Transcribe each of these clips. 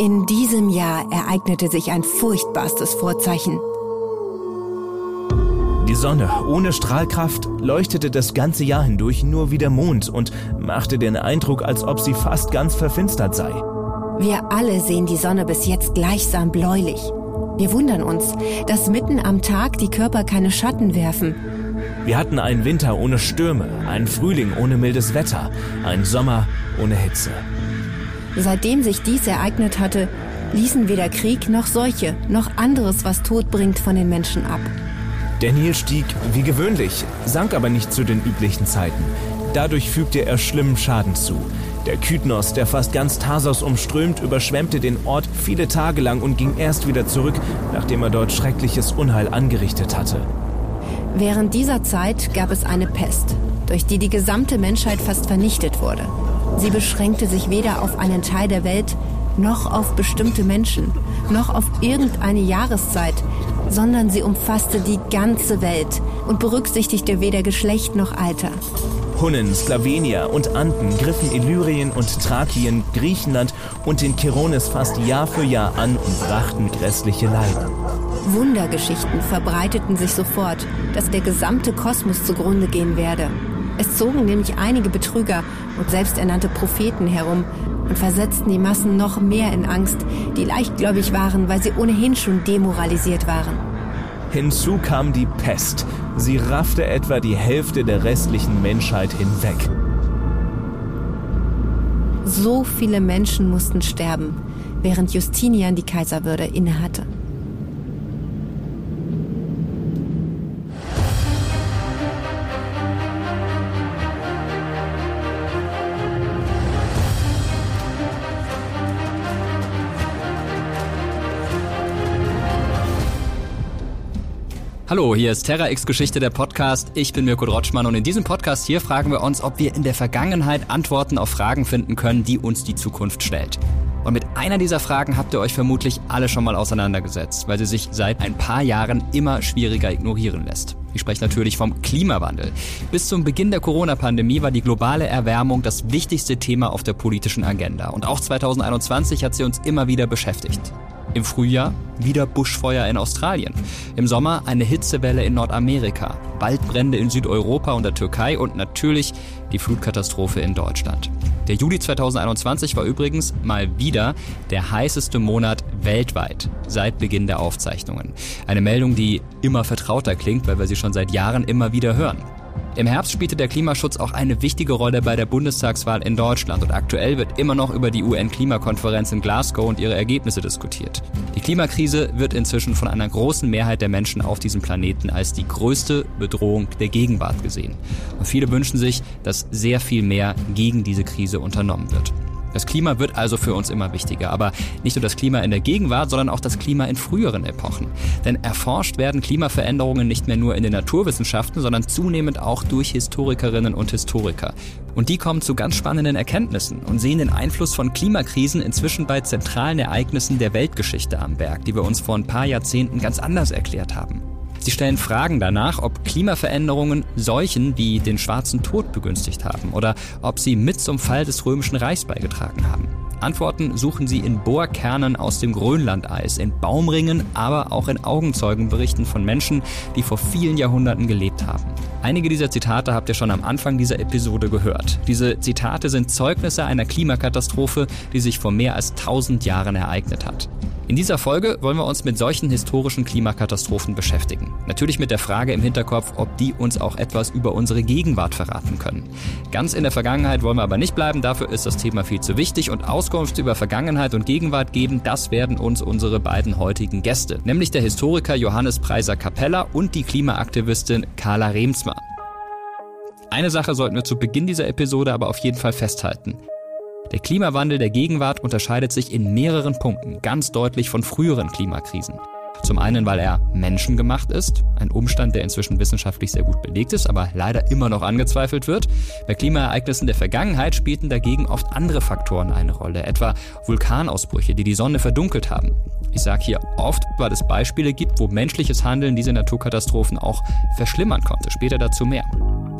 In diesem Jahr ereignete sich ein furchtbarstes Vorzeichen. Die Sonne ohne Strahlkraft leuchtete das ganze Jahr hindurch nur wie der Mond und machte den Eindruck, als ob sie fast ganz verfinstert sei. Wir alle sehen die Sonne bis jetzt gleichsam bläulich. Wir wundern uns, dass mitten am Tag die Körper keine Schatten werfen. Wir hatten einen Winter ohne Stürme, einen Frühling ohne mildes Wetter, einen Sommer ohne Hitze. Seitdem sich dies ereignet hatte, ließen weder Krieg noch Seuche noch anderes, was Tod bringt, von den Menschen ab. Der Nil stieg wie gewöhnlich, sank aber nicht zu den üblichen Zeiten. Dadurch fügte er schlimmen Schaden zu. Der Kytnos, der fast ganz Tarsos umströmt, überschwemmte den Ort viele Tage lang und ging erst wieder zurück, nachdem er dort schreckliches Unheil angerichtet hatte. Während dieser Zeit gab es eine Pest, durch die die gesamte Menschheit fast vernichtet wurde. Sie beschränkte sich weder auf einen Teil der Welt, noch auf bestimmte Menschen, noch auf irgendeine Jahreszeit, sondern sie umfasste die ganze Welt und berücksichtigte weder Geschlecht noch Alter. Hunnen, Slawenier und Anden griffen Illyrien und Thrakien, Griechenland und den Cherones fast Jahr für Jahr an und brachten grässliche Leiden. Wundergeschichten verbreiteten sich sofort, dass der gesamte Kosmos zugrunde gehen werde. Es zogen nämlich einige Betrüger und selbsternannte Propheten herum und versetzten die Massen noch mehr in Angst, die leichtgläubig waren, weil sie ohnehin schon demoralisiert waren. Hinzu kam die Pest. Sie raffte etwa die Hälfte der restlichen Menschheit hinweg. So viele Menschen mussten sterben, während Justinian die Kaiserwürde innehatte. Hallo, hier ist Terra X Geschichte der Podcast. Ich bin Mirko Drotschmann und in diesem Podcast hier fragen wir uns, ob wir in der Vergangenheit Antworten auf Fragen finden können, die uns die Zukunft stellt. Und mit einer dieser Fragen habt ihr euch vermutlich alle schon mal auseinandergesetzt, weil sie sich seit ein paar Jahren immer schwieriger ignorieren lässt. Ich spreche natürlich vom Klimawandel. Bis zum Beginn der Corona-Pandemie war die globale Erwärmung das wichtigste Thema auf der politischen Agenda. Und auch 2021 hat sie uns immer wieder beschäftigt. Im Frühjahr wieder Buschfeuer in Australien. Im Sommer eine Hitzewelle in Nordamerika. Waldbrände in Südeuropa und der Türkei und natürlich die Flutkatastrophe in Deutschland. Der Juli 2021 war übrigens mal wieder der heißeste Monat weltweit seit Beginn der Aufzeichnungen. Eine Meldung, die immer vertrauter klingt, weil wir sie schon seit Jahren immer wieder hören. Im Herbst spielte der Klimaschutz auch eine wichtige Rolle bei der Bundestagswahl in Deutschland und aktuell wird immer noch über die UN-Klimakonferenz in Glasgow und ihre Ergebnisse diskutiert. Die Klimakrise wird inzwischen von einer großen Mehrheit der Menschen auf diesem Planeten als die größte Bedrohung der Gegenwart gesehen. Und viele wünschen sich, dass sehr viel mehr gegen diese Krise unternommen wird. Das Klima wird also für uns immer wichtiger, aber nicht nur das Klima in der Gegenwart, sondern auch das Klima in früheren Epochen. Denn erforscht werden Klimaveränderungen nicht mehr nur in den Naturwissenschaften, sondern zunehmend auch durch Historikerinnen und Historiker. Und die kommen zu ganz spannenden Erkenntnissen und sehen den Einfluss von Klimakrisen inzwischen bei zentralen Ereignissen der Weltgeschichte am Werk, die wir uns vor ein paar Jahrzehnten ganz anders erklärt haben. Sie stellen Fragen danach, ob Klimaveränderungen Seuchen wie den schwarzen Tod begünstigt haben oder ob sie mit zum Fall des Römischen Reichs beigetragen haben. Antworten suchen sie in Bohrkernen aus dem Grönlandeis, in Baumringen, aber auch in Augenzeugenberichten von Menschen, die vor vielen Jahrhunderten gelebt haben. Einige dieser Zitate habt ihr schon am Anfang dieser Episode gehört. Diese Zitate sind Zeugnisse einer Klimakatastrophe, die sich vor mehr als 1000 Jahren ereignet hat. In dieser Folge wollen wir uns mit solchen historischen Klimakatastrophen beschäftigen. Natürlich mit der Frage im Hinterkopf, ob die uns auch etwas über unsere Gegenwart verraten können. Ganz in der Vergangenheit wollen wir aber nicht bleiben, dafür ist das Thema viel zu wichtig und Auskunft über Vergangenheit und Gegenwart geben, das werden uns unsere beiden heutigen Gäste, nämlich der Historiker Johannes Preiser Capella und die Klimaaktivistin Carla Remsmar. Eine Sache sollten wir zu Beginn dieser Episode aber auf jeden Fall festhalten. Der Klimawandel der Gegenwart unterscheidet sich in mehreren Punkten ganz deutlich von früheren Klimakrisen. Zum einen, weil er menschengemacht ist, ein Umstand, der inzwischen wissenschaftlich sehr gut belegt ist, aber leider immer noch angezweifelt wird. Bei Klimaereignissen der Vergangenheit spielten dagegen oft andere Faktoren eine Rolle, etwa Vulkanausbrüche, die die Sonne verdunkelt haben. Ich sage hier oft, weil es Beispiele gibt, wo menschliches Handeln diese Naturkatastrophen auch verschlimmern konnte. Später dazu mehr.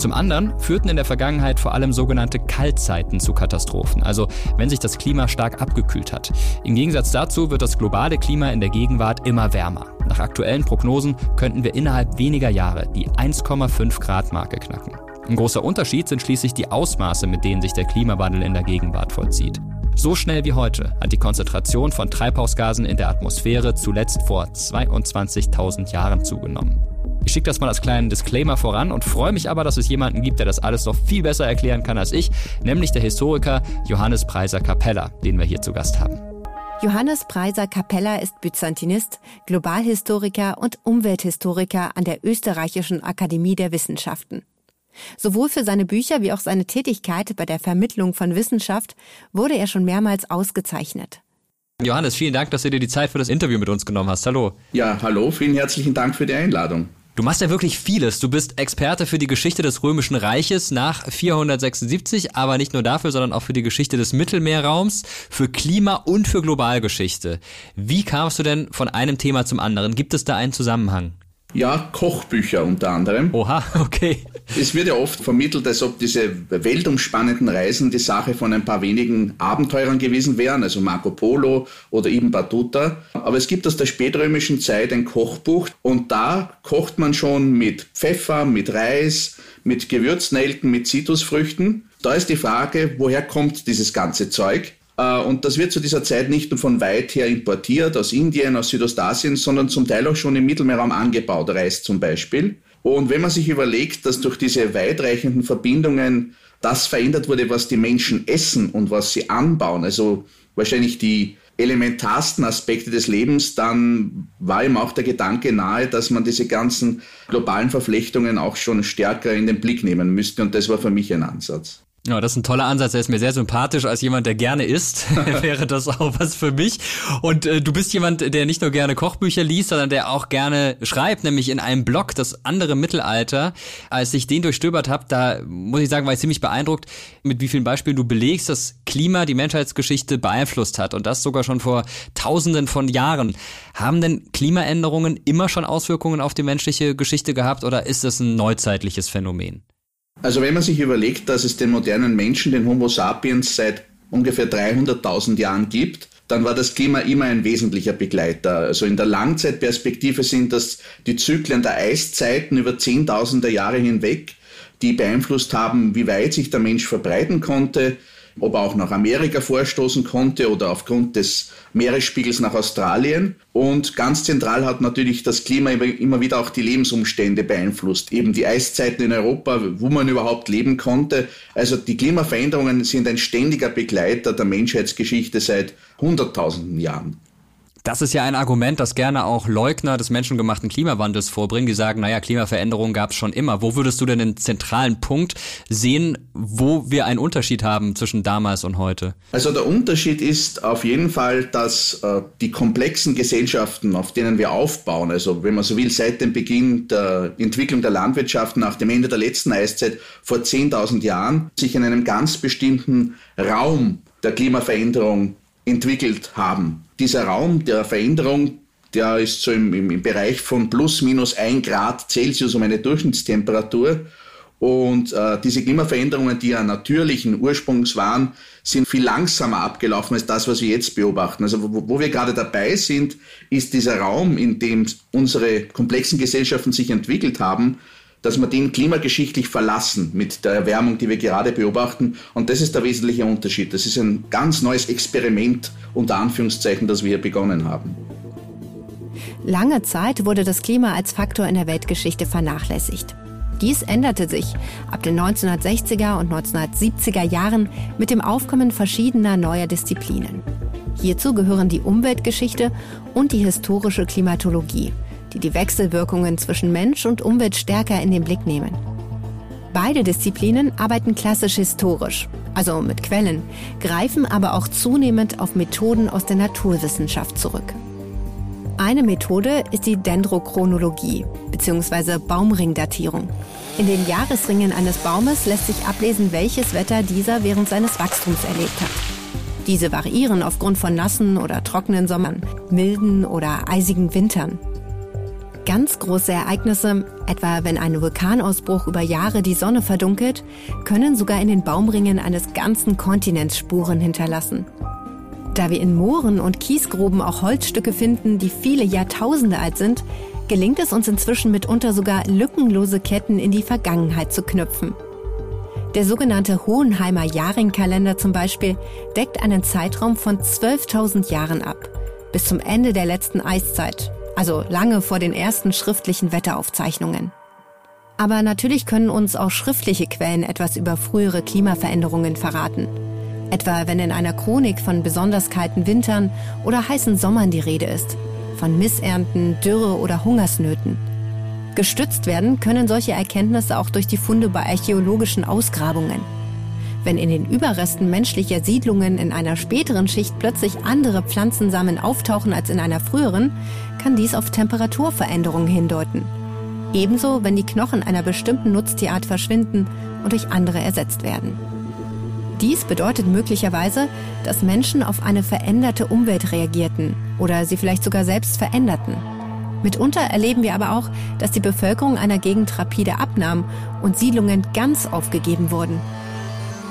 Zum anderen führten in der Vergangenheit vor allem sogenannte Kaltzeiten zu Katastrophen, also wenn sich das Klima stark abgekühlt hat. Im Gegensatz dazu wird das globale Klima in der Gegenwart immer wärmer. Nach aktuellen Prognosen könnten wir innerhalb weniger Jahre die 1,5 Grad Marke knacken. Ein großer Unterschied sind schließlich die Ausmaße, mit denen sich der Klimawandel in der Gegenwart vollzieht. So schnell wie heute hat die Konzentration von Treibhausgasen in der Atmosphäre zuletzt vor 22.000 Jahren zugenommen. Ich schicke das mal als kleinen Disclaimer voran und freue mich aber, dass es jemanden gibt, der das alles noch viel besser erklären kann als ich, nämlich der Historiker Johannes Preiser Capella, den wir hier zu Gast haben. Johannes Preiser Capella ist Byzantinist, Globalhistoriker und Umwelthistoriker an der Österreichischen Akademie der Wissenschaften. Sowohl für seine Bücher wie auch seine Tätigkeit bei der Vermittlung von Wissenschaft wurde er schon mehrmals ausgezeichnet. Johannes, vielen Dank, dass du dir die Zeit für das Interview mit uns genommen hast. Hallo. Ja, hallo, vielen herzlichen Dank für die Einladung. Du machst ja wirklich vieles. Du bist Experte für die Geschichte des Römischen Reiches nach 476, aber nicht nur dafür, sondern auch für die Geschichte des Mittelmeerraums, für Klima und für Globalgeschichte. Wie kamst du denn von einem Thema zum anderen? Gibt es da einen Zusammenhang? Ja, Kochbücher unter anderem. Oha, okay. Es wird ja oft vermittelt, als ob diese weltumspannenden Reisen die Sache von ein paar wenigen Abenteurern gewesen wären, also Marco Polo oder Ibn Battuta. Aber es gibt aus der spätrömischen Zeit ein Kochbuch und da kocht man schon mit Pfeffer, mit Reis, mit Gewürznelken, mit Zitrusfrüchten. Da ist die Frage, woher kommt dieses ganze Zeug? Äh, und das wird zu dieser Zeit nicht nur von weit her importiert, aus Indien, aus Südostasien, sondern zum Teil auch schon im Mittelmeerraum angebaut, Reis zum Beispiel. Und wenn man sich überlegt, dass durch diese weitreichenden Verbindungen das verändert wurde, was die Menschen essen und was sie anbauen, also wahrscheinlich die elementarsten Aspekte des Lebens, dann war ihm auch der Gedanke nahe, dass man diese ganzen globalen Verflechtungen auch schon stärker in den Blick nehmen müsste. Und das war für mich ein Ansatz. Ja, das ist ein toller Ansatz. Er ist mir sehr sympathisch. Als jemand, der gerne isst, wäre das auch was für mich. Und äh, du bist jemand, der nicht nur gerne Kochbücher liest, sondern der auch gerne schreibt, nämlich in einem Blog, das andere Mittelalter. Als ich den durchstöbert habe, da muss ich sagen, war ich ziemlich beeindruckt, mit wie vielen Beispielen du belegst, dass Klima die Menschheitsgeschichte beeinflusst hat. Und das sogar schon vor Tausenden von Jahren. Haben denn Klimaänderungen immer schon Auswirkungen auf die menschliche Geschichte gehabt oder ist das ein neuzeitliches Phänomen? Also wenn man sich überlegt, dass es den modernen Menschen, den Homo sapiens, seit ungefähr 300.000 Jahren gibt, dann war das Klima immer ein wesentlicher Begleiter. Also in der Langzeitperspektive sind das die Zyklen der Eiszeiten über Zehntausende Jahre hinweg, die beeinflusst haben, wie weit sich der Mensch verbreiten konnte, ob er auch nach Amerika vorstoßen konnte oder aufgrund des Meeresspiegels nach Australien. Und ganz zentral hat natürlich das Klima immer wieder auch die Lebensumstände beeinflusst. Eben die Eiszeiten in Europa, wo man überhaupt leben konnte. Also die Klimaveränderungen sind ein ständiger Begleiter der Menschheitsgeschichte seit Hunderttausenden Jahren. Das ist ja ein Argument, das gerne auch Leugner des menschengemachten Klimawandels vorbringen, die sagen, naja, Klimaveränderungen gab es schon immer. Wo würdest du denn den zentralen Punkt sehen, wo wir einen Unterschied haben zwischen damals und heute? Also der Unterschied ist auf jeden Fall, dass äh, die komplexen Gesellschaften, auf denen wir aufbauen, also wenn man so will, seit dem Beginn der Entwicklung der Landwirtschaft nach dem Ende der letzten Eiszeit vor 10.000 Jahren, sich in einem ganz bestimmten Raum der Klimaveränderung entwickelt haben. Dieser Raum der Veränderung, der ist so im, im, Bereich von plus minus ein Grad Celsius um eine Durchschnittstemperatur. Und äh, diese Klimaveränderungen, die ja natürlichen Ursprungs waren, sind viel langsamer abgelaufen als das, was wir jetzt beobachten. Also wo, wo wir gerade dabei sind, ist dieser Raum, in dem unsere komplexen Gesellschaften sich entwickelt haben, dass wir den klimageschichtlich verlassen mit der Erwärmung, die wir gerade beobachten. Und das ist der wesentliche Unterschied. Das ist ein ganz neues Experiment, unter Anführungszeichen, das wir hier begonnen haben. Lange Zeit wurde das Klima als Faktor in der Weltgeschichte vernachlässigt. Dies änderte sich ab den 1960er und 1970er Jahren mit dem Aufkommen verschiedener neuer Disziplinen. Hierzu gehören die Umweltgeschichte und die historische Klimatologie – die die Wechselwirkungen zwischen Mensch und Umwelt stärker in den Blick nehmen. Beide Disziplinen arbeiten klassisch historisch, also mit Quellen, greifen aber auch zunehmend auf Methoden aus der Naturwissenschaft zurück. Eine Methode ist die Dendrochronologie bzw. Baumringdatierung. In den Jahresringen eines Baumes lässt sich ablesen, welches Wetter dieser während seines Wachstums erlebt hat. Diese variieren aufgrund von nassen oder trockenen Sommern, milden oder eisigen Wintern. Ganz große Ereignisse, etwa wenn ein Vulkanausbruch über Jahre die Sonne verdunkelt, können sogar in den Baumringen eines ganzen Kontinents Spuren hinterlassen. Da wir in Mooren und Kiesgruben auch Holzstücke finden, die viele Jahrtausende alt sind, gelingt es uns inzwischen mitunter sogar lückenlose Ketten in die Vergangenheit zu knüpfen. Der sogenannte Hohenheimer Jahrringkalender zum Beispiel deckt einen Zeitraum von 12.000 Jahren ab, bis zum Ende der letzten Eiszeit, also lange vor den ersten schriftlichen Wetteraufzeichnungen. Aber natürlich können uns auch schriftliche Quellen etwas über frühere Klimaveränderungen verraten. Etwa wenn in einer Chronik von besonders kalten Wintern oder heißen Sommern die Rede ist, von Missernten, Dürre oder Hungersnöten. Gestützt werden können solche Erkenntnisse auch durch die Funde bei archäologischen Ausgrabungen. Wenn in den Überresten menschlicher Siedlungen in einer späteren Schicht plötzlich andere Pflanzensamen auftauchen als in einer früheren, kann dies auf Temperaturveränderungen hindeuten. Ebenso, wenn die Knochen einer bestimmten Nutztierart verschwinden und durch andere ersetzt werden. Dies bedeutet möglicherweise, dass Menschen auf eine veränderte Umwelt reagierten oder sie vielleicht sogar selbst veränderten. Mitunter erleben wir aber auch, dass die Bevölkerung einer Gegend rapide abnahm und Siedlungen ganz aufgegeben wurden.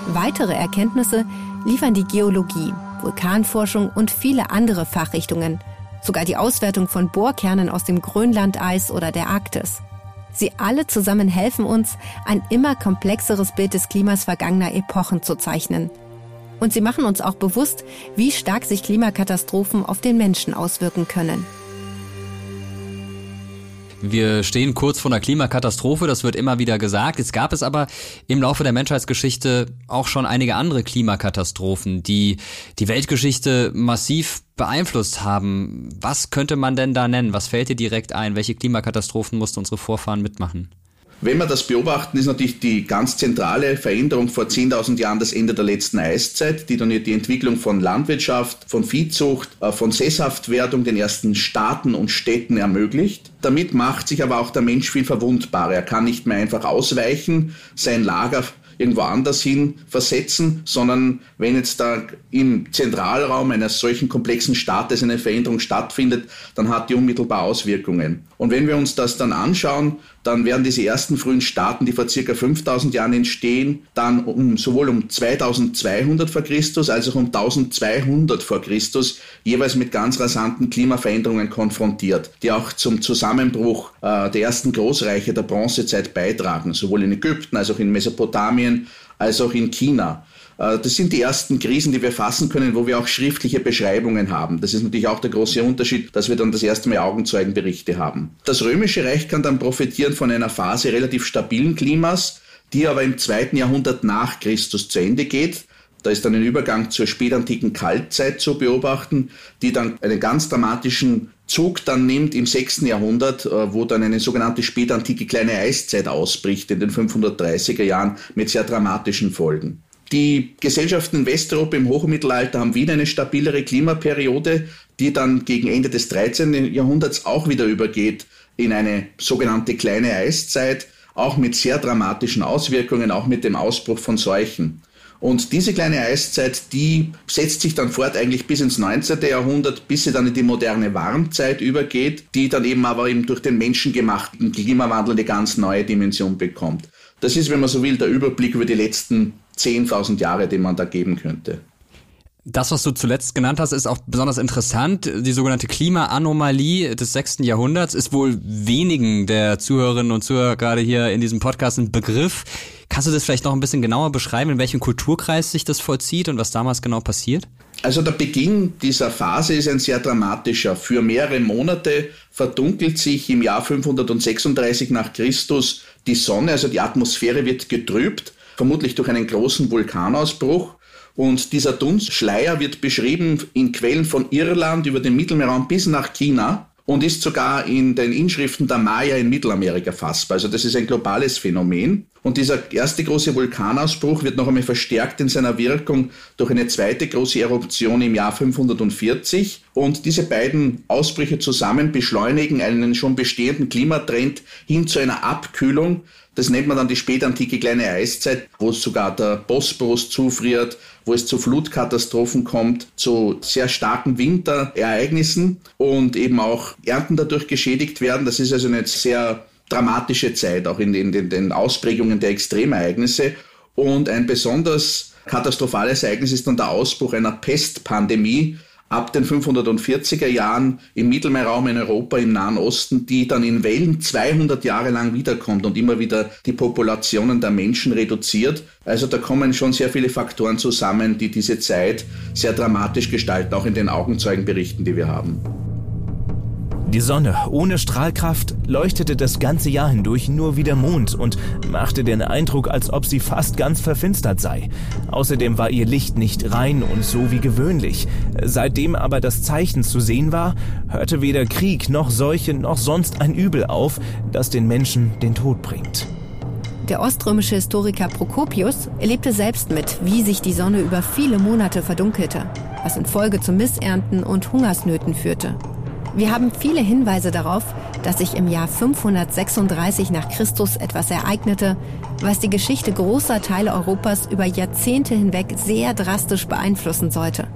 Weitere Erkenntnisse liefern die Geologie, Vulkanforschung und viele andere Fachrichtungen, sogar die Auswertung von Bohrkernen aus dem Grönlandeis oder der Arktis. Sie alle zusammen helfen uns, ein immer komplexeres Bild des Klimas vergangener Epochen zu zeichnen. Und sie machen uns auch bewusst, wie stark sich Klimakatastrophen auf den Menschen auswirken können. Wir stehen kurz vor einer Klimakatastrophe, das wird immer wieder gesagt. Es gab es aber im Laufe der Menschheitsgeschichte auch schon einige andere Klimakatastrophen, die die Weltgeschichte massiv beeinflusst haben. Was könnte man denn da nennen? Was fällt dir direkt ein? Welche Klimakatastrophen mussten unsere Vorfahren mitmachen? Wenn wir das beobachten, ist natürlich die ganz zentrale Veränderung vor 10.000 Jahren das Ende der letzten Eiszeit, die dann die Entwicklung von Landwirtschaft, von Viehzucht, äh, von Sesshaftwerdung den ersten Staaten und Städten ermöglicht. Damit macht sich aber auch der Mensch viel verwundbarer. Er kann nicht mehr einfach ausweichen, sein Lager irgendwo anders hin versetzen, sondern wenn jetzt da im Zentralraum eines solchen komplexen Staates eine Veränderung stattfindet, dann hat die unmittelbar Auswirkungen. Und wenn wir uns das dann anschauen, dann werden diese ersten frühen Staaten, die vor circa 5000 Jahren entstehen, dann um, sowohl um 2200 vor Christus als auch um 1200 vor Christus jeweils mit ganz rasanten Klimaveränderungen konfrontiert, die auch zum Zusammenbruch äh, der ersten Großreiche der Bronzezeit beitragen, sowohl in Ägypten als auch in Mesopotamien als auch in China. Äh, das sind die ersten Krisen, die wir fassen können, wo wir auch schriftliche Beschreibungen haben. Das ist natürlich auch der große Unterschied, dass wir dann das erste Mal Augenzeugenberichte haben. Das Römische Reich kann dann profitieren von einer Phase relativ stabilen Klimas, die aber im zweiten Jahrhundert nach Christus zu Ende geht. Da ist dann ein Übergang zur spätantiken Kaltzeit zu beobachten, die dann einen ganz dramatischen Zug dann nimmt im 6. Jahrhundert, äh, wo dann eine sogenannte spätantike kleine Eiszeit ausbricht in den 530er Jahren mit sehr dramatischen Folgen. Die Gesellschaften in Westeuropa im Hochmittelalter haben wieder eine stabilere Klimaperiode, die dann gegen Ende des 13. Jahrhunderts auch wieder übergeht in eine sogenannte kleine Eiszeit, auch mit sehr dramatischen Auswirkungen, auch mit dem Ausbruch von Seuchen. Und diese kleine Eiszeit, die setzt sich dann fort eigentlich bis ins 19. Jahrhundert, bis sie dann in die moderne Warmzeit übergeht, die dann eben aber eben durch den menschengemachten Klimawandel eine ganz neue Dimension bekommt. Das ist, wenn man so will, der Überblick über die letzten 10.000 Jahre, den man da geben könnte. Das, was du zuletzt genannt hast, ist auch besonders interessant. Die sogenannte Klimaanomalie des sechsten Jahrhunderts ist wohl wenigen der Zuhörerinnen und Zuhörer gerade hier in diesem Podcast ein Begriff. Kannst du das vielleicht noch ein bisschen genauer beschreiben, in welchem Kulturkreis sich das vollzieht und was damals genau passiert? Also der Beginn dieser Phase ist ein sehr dramatischer. Für mehrere Monate verdunkelt sich im Jahr 536 nach Christus die Sonne, also die Atmosphäre wird getrübt, vermutlich durch einen großen Vulkanausbruch. Und dieser Dunstschleier wird beschrieben in Quellen von Irland über den Mittelmeerraum bis nach China und ist sogar in den Inschriften der Maya in Mittelamerika fassbar. Also das ist ein globales Phänomen. Und dieser erste große Vulkanausbruch wird noch einmal verstärkt in seiner Wirkung durch eine zweite große Eruption im Jahr 540. Und diese beiden Ausbrüche zusammen beschleunigen einen schon bestehenden Klimatrend hin zu einer Abkühlung. Das nennt man dann die spätantike kleine Eiszeit, wo sogar der Bosporus zufriert, wo es zu Flutkatastrophen kommt, zu sehr starken Winterereignissen und eben auch Ernten dadurch geschädigt werden. Das ist also eine sehr dramatische Zeit, auch in den, in den Ausprägungen der Extremereignisse. Und ein besonders katastrophales Ereignis ist dann der Ausbruch einer Pestpandemie ab den 540er Jahren im Mittelmeerraum in Europa, im Nahen Osten, die dann in Wellen 200 Jahre lang wiederkommt und immer wieder die Populationen der Menschen reduziert. Also da kommen schon sehr viele Faktoren zusammen, die diese Zeit sehr dramatisch gestalten, auch in den Augenzeugenberichten, die wir haben. Die Sonne ohne Strahlkraft leuchtete das ganze Jahr hindurch nur wie der Mond und machte den Eindruck, als ob sie fast ganz verfinstert sei. Außerdem war ihr Licht nicht rein und so wie gewöhnlich. Seitdem aber das Zeichen zu sehen war, hörte weder Krieg noch Seuche noch sonst ein Übel auf, das den Menschen den Tod bringt. Der oströmische Historiker Prokopius erlebte selbst mit, wie sich die Sonne über viele Monate verdunkelte, was in Folge zu Missernten und Hungersnöten führte. Wir haben viele Hinweise darauf, dass sich im Jahr 536 nach Christus etwas ereignete, was die Geschichte großer Teile Europas über Jahrzehnte hinweg sehr drastisch beeinflussen sollte.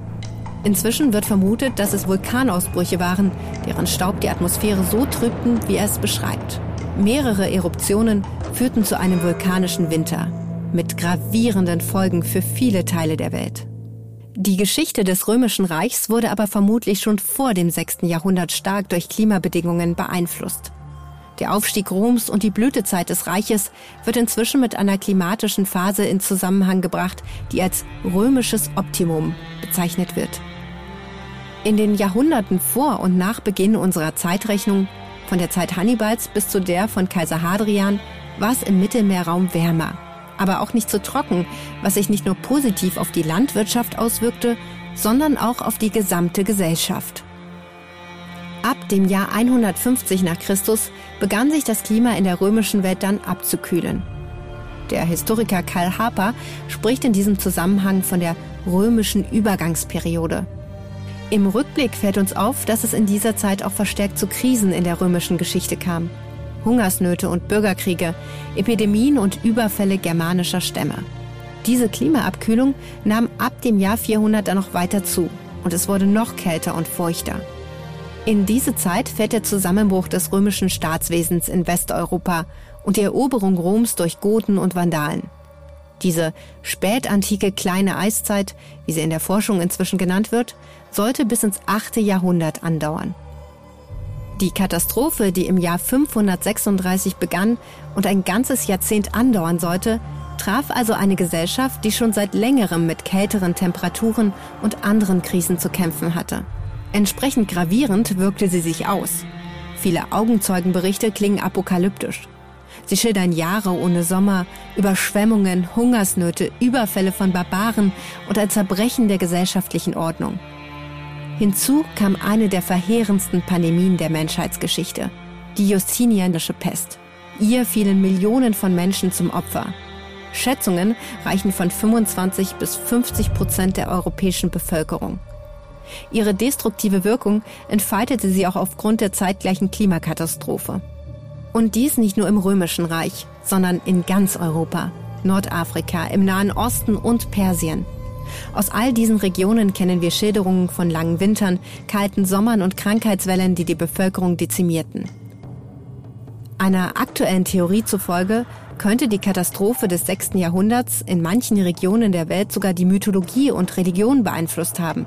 Inzwischen wird vermutet, dass es Vulkanausbrüche waren, deren Staub die Atmosphäre so trübten, wie er es beschreibt. Mehrere Eruptionen führten zu einem vulkanischen Winter mit gravierenden Folgen für viele Teile der Welt. Die Geschichte des Römischen Reichs wurde aber vermutlich schon vor dem 6. Jahrhundert stark durch Klimabedingungen beeinflusst. Der Aufstieg Roms und die Blütezeit des Reiches wird inzwischen mit einer klimatischen Phase in Zusammenhang gebracht, die als römisches Optimum bezeichnet wird. In den Jahrhunderten vor und nach Beginn unserer Zeitrechnung, von der Zeit Hannibals bis zu der von Kaiser Hadrian, war es im Mittelmeerraum wärmer aber auch nicht zu trocken, was sich nicht nur positiv auf die Landwirtschaft auswirkte, sondern auch auf die gesamte Gesellschaft. Ab dem Jahr 150 nach Christus begann sich das Klima in der römischen Welt dann abzukühlen. Der Historiker Karl Harper spricht in diesem Zusammenhang von der römischen Übergangsperiode. Im Rückblick fällt uns auf, dass es in dieser Zeit auch verstärkt zu Krisen in der römischen Geschichte kam. Hungersnöte und Bürgerkriege, Epidemien und Überfälle germanischer Stämme. Diese Klimaabkühlung nahm ab dem Jahr 400 dann noch weiter zu und es wurde noch kälter und feuchter. In diese Zeit fällt der Zusammenbruch des römischen Staatswesens in Westeuropa und die Eroberung Roms durch Goten und Vandalen. Diese spätantike kleine Eiszeit, wie sie in der Forschung inzwischen genannt wird, sollte bis ins 8. Jahrhundert andauern. Die Katastrophe, die im Jahr 536 begann und ein ganzes Jahrzehnt andauern sollte, traf also eine Gesellschaft, die schon seit längerem mit kälteren Temperaturen und anderen Krisen zu kämpfen hatte. Entsprechend gravierend wirkte sie sich aus. Viele Augenzeugenberichte klingen apokalyptisch. Sie schildern Jahre ohne Sommer, Überschwemmungen, Hungersnöte, Überfälle von Barbaren und ein Zerbrechen der gesellschaftlichen Ordnung. Hinzu kam eine der verheerendsten Pandemien der Menschheitsgeschichte, die Justinianische Pest. Ihr fielen Millionen von Menschen zum Opfer. Schätzungen reichen von 25 bis 50 Prozent der europäischen Bevölkerung. Ihre destruktive Wirkung entfaltete sie auch aufgrund der zeitgleichen Klimakatastrophe. Und dies nicht nur im Römischen Reich, sondern in ganz Europa, Nordafrika, im Nahen Osten und Persien. Aus all diesen Regionen kennen wir Schilderungen von langen Wintern, kalten Sommern und Krankheitswellen, die die Bevölkerung dezimierten. Einer aktuellen Theorie zufolge könnte die Katastrophe des 6. Jahrhunderts in manchen Regionen der Welt sogar die Mythologie und Religion beeinflusst haben.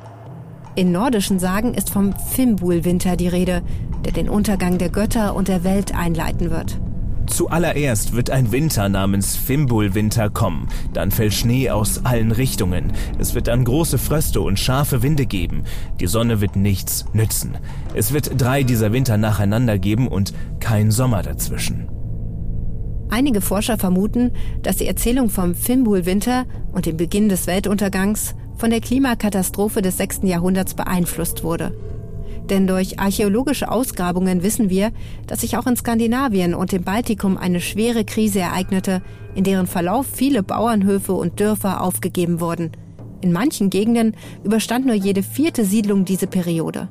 In nordischen Sagen ist vom Fimbul-Winter die Rede, der den Untergang der Götter und der Welt einleiten wird. Zuallererst wird ein Winter namens Fimbul-Winter kommen. Dann fällt Schnee aus allen Richtungen. Es wird dann große Fröste und scharfe Winde geben. Die Sonne wird nichts nützen. Es wird drei dieser Winter nacheinander geben und kein Sommer dazwischen. Einige Forscher vermuten, dass die Erzählung vom Fimbul-Winter und dem Beginn des Weltuntergangs von der Klimakatastrophe des 6. Jahrhunderts beeinflusst wurde. Denn durch archäologische Ausgrabungen wissen wir, dass sich auch in Skandinavien und dem Baltikum eine schwere Krise ereignete, in deren Verlauf viele Bauernhöfe und Dörfer aufgegeben wurden. In manchen Gegenden überstand nur jede vierte Siedlung diese Periode.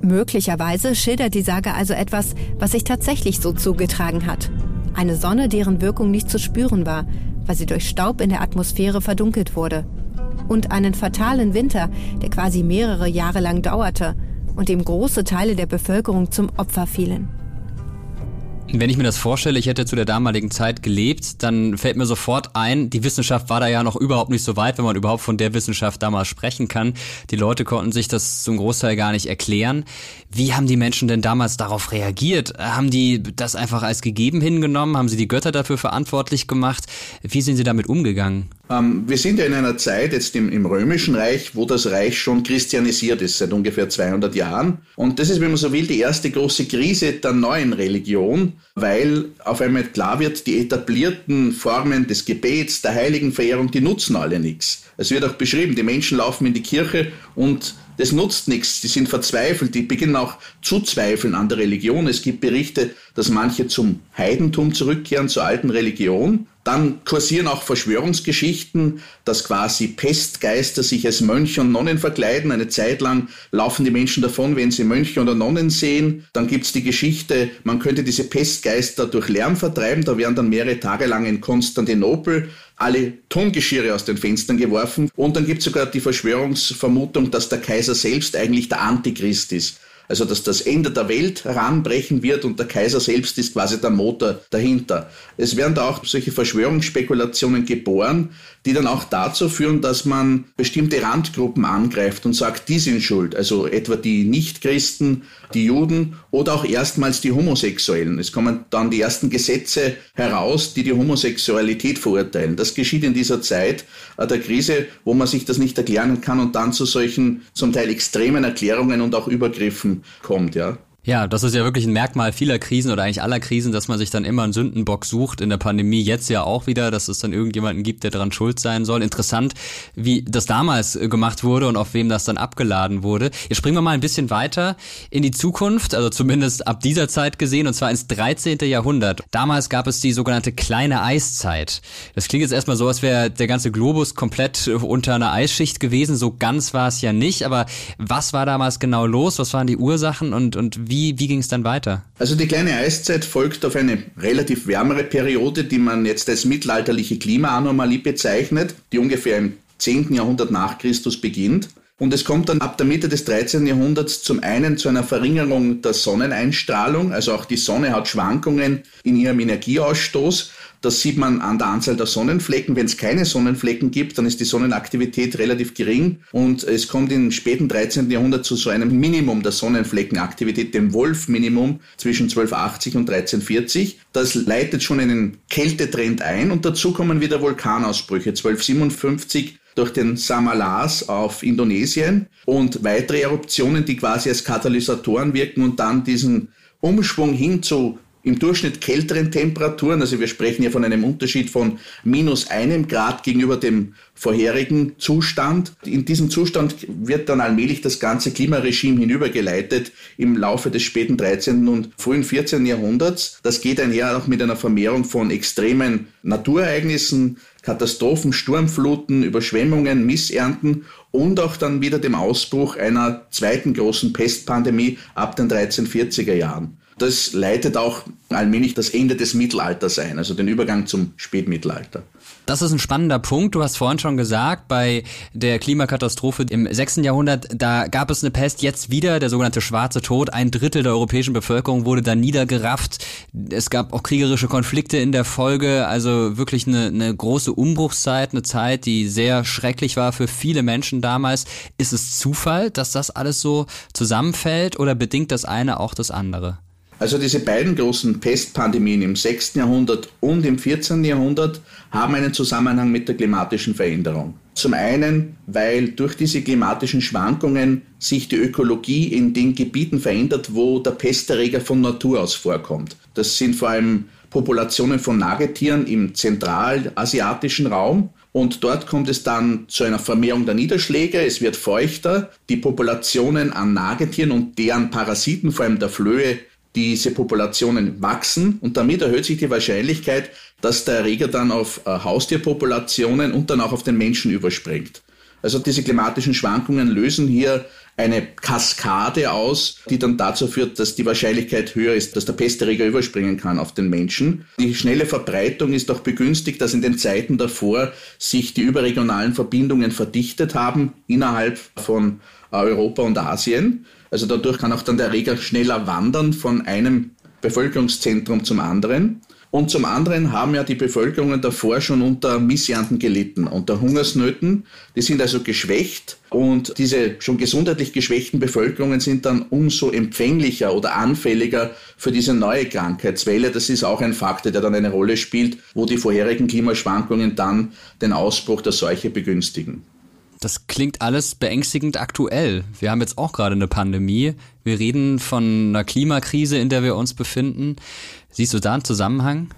Möglicherweise schildert die Sage also etwas, was sich tatsächlich so zugetragen hat. Eine Sonne, deren Wirkung nicht zu spüren war, weil sie durch Staub in der Atmosphäre verdunkelt wurde. Und einen fatalen Winter, der quasi mehrere Jahre lang dauerte und dem große Teile der Bevölkerung zum Opfer fielen. Wenn ich mir das vorstelle, ich hätte zu der damaligen Zeit gelebt, dann fällt mir sofort ein, die Wissenschaft war da ja noch überhaupt nicht so weit, wenn man überhaupt von der Wissenschaft damals sprechen kann. Die Leute konnten sich das zum Großteil gar nicht erklären. Wie haben die Menschen denn damals darauf reagiert? Haben die das einfach als gegeben hingenommen? Haben sie die Götter dafür verantwortlich gemacht? Wie sind sie damit umgegangen? Ähm, wir sind ja in einer Zeit jetzt im, im, Römischen Reich, wo das Reich schon christianisiert ist, seit ungefähr 200 Jahren. Und das ist, wenn man so will, die erste große Krise der neuen Religion, weil auf einmal klar wird, die etablierten Formen des Gebets, der Heiligenverehrung, die nutzen alle nichts. Es wird auch beschrieben, die Menschen laufen in die Kirche und das nutzt nichts. Die sind verzweifelt, die beginnen auch zu zweifeln an der Religion. Es gibt Berichte, dass manche zum Heidentum zurückkehren, zur alten Religion. Dann kursieren auch Verschwörungsgeschichten, dass quasi Pestgeister sich als Mönche und Nonnen verkleiden. Eine Zeit lang laufen die Menschen davon, wenn sie Mönche oder Nonnen sehen. Dann gibt's die Geschichte, man könnte diese Pestgeister durch Lärm vertreiben. Da werden dann mehrere Tage lang in Konstantinopel alle Tongeschirre aus den Fenstern geworfen. Und dann gibt's sogar die Verschwörungsvermutung, dass der Kaiser selbst eigentlich der Antichrist ist. Also dass das Ende der Welt heranbrechen wird und der Kaiser selbst ist quasi der Motor dahinter. Es werden da auch solche Verschwörungsspekulationen geboren, die dann auch dazu führen, dass man bestimmte Randgruppen angreift und sagt, die sind schuld. Also etwa die Nichtchristen, die Juden oder auch erstmals die Homosexuellen. Es kommen dann die ersten Gesetze heraus, die die Homosexualität verurteilen. Das geschieht in dieser Zeit der Krise, wo man sich das nicht erklären kann und dann zu solchen zum Teil extremen Erklärungen und auch Übergriffen kommt, ja. Ja, das ist ja wirklich ein Merkmal vieler Krisen oder eigentlich aller Krisen, dass man sich dann immer einen Sündenbock sucht. In der Pandemie jetzt ja auch wieder, dass es dann irgendjemanden gibt, der daran schuld sein soll. Interessant, wie das damals äh, gemacht wurde und auf wem das dann abgeladen wurde. Jetzt springen wir mal ein bisschen weiter in die Zukunft, also zumindest ab dieser Zeit gesehen, und zwar ins 13. Jahrhundert. Damals gab es die sogenannte kleine Eiszeit. Das klingt jetzt erstmal so, als wäre der ganze Globus komplett unter einer Eisschicht gewesen. So ganz war es ja nicht, aber was war damals genau los? Was waren die Ursachen und, und wie wie, wie ging es dann weiter? Also die kleine Eiszeit folgt auf eine relativ wärmere Periode, die man jetzt als mittelalterliche Klimaanomalie bezeichnet, die ungefähr im 10. Jahrhundert nach Christus beginnt. Und es kommt dann ab der Mitte des 13. Jahrhunderts zum einen zu einer Verringerung der Sonneneinstrahlung, also auch die Sonne hat Schwankungen in ihrem Energieausstoß. Das sieht man an der Anzahl der Sonnenflecken. Wenn es keine Sonnenflecken gibt, dann ist die Sonnenaktivität relativ gering und es kommt im späten 13. Jahrhundert zu so einem Minimum der Sonnenfleckenaktivität, dem Wolf-Minimum zwischen 1280 und 1340. Das leitet schon einen Kältetrend ein und dazu kommen wieder Vulkanausbrüche. 1257 durch den Samalas auf Indonesien und weitere Eruptionen, die quasi als Katalysatoren wirken und dann diesen Umschwung hin zu im Durchschnitt kälteren Temperaturen. Also wir sprechen hier von einem Unterschied von minus einem Grad gegenüber dem vorherigen Zustand. In diesem Zustand wird dann allmählich das ganze Klimaregime hinübergeleitet im Laufe des späten 13. und frühen 14. Jahrhunderts. Das geht einher auch mit einer Vermehrung von extremen Naturereignissen, Katastrophen, Sturmfluten, Überschwemmungen, Missernten und auch dann wieder dem Ausbruch einer zweiten großen Pestpandemie ab den 1340er Jahren. Das leitet auch allmählich das Ende des Mittelalters ein, also den Übergang zum Spätmittelalter. Das ist ein spannender Punkt. Du hast vorhin schon gesagt, bei der Klimakatastrophe im 6. Jahrhundert, da gab es eine Pest, jetzt wieder der sogenannte Schwarze Tod. Ein Drittel der europäischen Bevölkerung wurde da niedergerafft. Es gab auch kriegerische Konflikte in der Folge, also wirklich eine, eine große Umbruchszeit, eine Zeit, die sehr schrecklich war für viele Menschen damals. Ist es Zufall, dass das alles so zusammenfällt oder bedingt das eine auch das andere? Also diese beiden großen Pestpandemien im 6. Jahrhundert und im 14. Jahrhundert haben einen Zusammenhang mit der klimatischen Veränderung. Zum einen, weil durch diese klimatischen Schwankungen sich die Ökologie in den Gebieten verändert, wo der Pesterreger von Natur aus vorkommt. Das sind vor allem Populationen von Nagetieren im zentralasiatischen Raum Und dort kommt es dann zu einer Vermehrung der Niederschläge. Es wird feuchter. Die Populationen an Nagetieren und deren Parasiten, vor allem der Flöhe, diese Populationen wachsen und damit erhöht sich die Wahrscheinlichkeit, dass der Erreger dann auf äh, Haustierpopulationen und dann auch auf den Menschen überspringt. Also diese klimatischen Schwankungen lösen hier eine Kaskade aus, die dann dazu führt, dass die Wahrscheinlichkeit höher ist, dass der Pesterreger überspringen kann auf den Menschen. Die schnelle Verbreitung ist auch begünstigt, dass in den Zeiten davor sich die überregionalen Verbindungen verdichtet haben innerhalb von Europa und Asien. Also dadurch kann auch dann der Erreger schneller wandern von einem Bevölkerungszentrum zum anderen. Und zum anderen haben ja die Bevölkerungen davor schon unter Missernten gelitten, unter Hungersnöten. Die sind also geschwächt und diese schon gesundheitlich geschwächten Bevölkerungen sind dann umso empfänglicher oder anfälliger für diese neue Krankheitswelle. Das ist auch ein Faktor, der dann eine Rolle spielt, wo die vorherigen Klimaschwankungen dann den Ausbruch der Seuche begünstigen. Das klingt alles beängstigend aktuell. Wir haben jetzt auch gerade eine Pandemie. Wir reden von einer Klimakrise, in der wir uns befinden. Siehst du da einen Zusammenhang?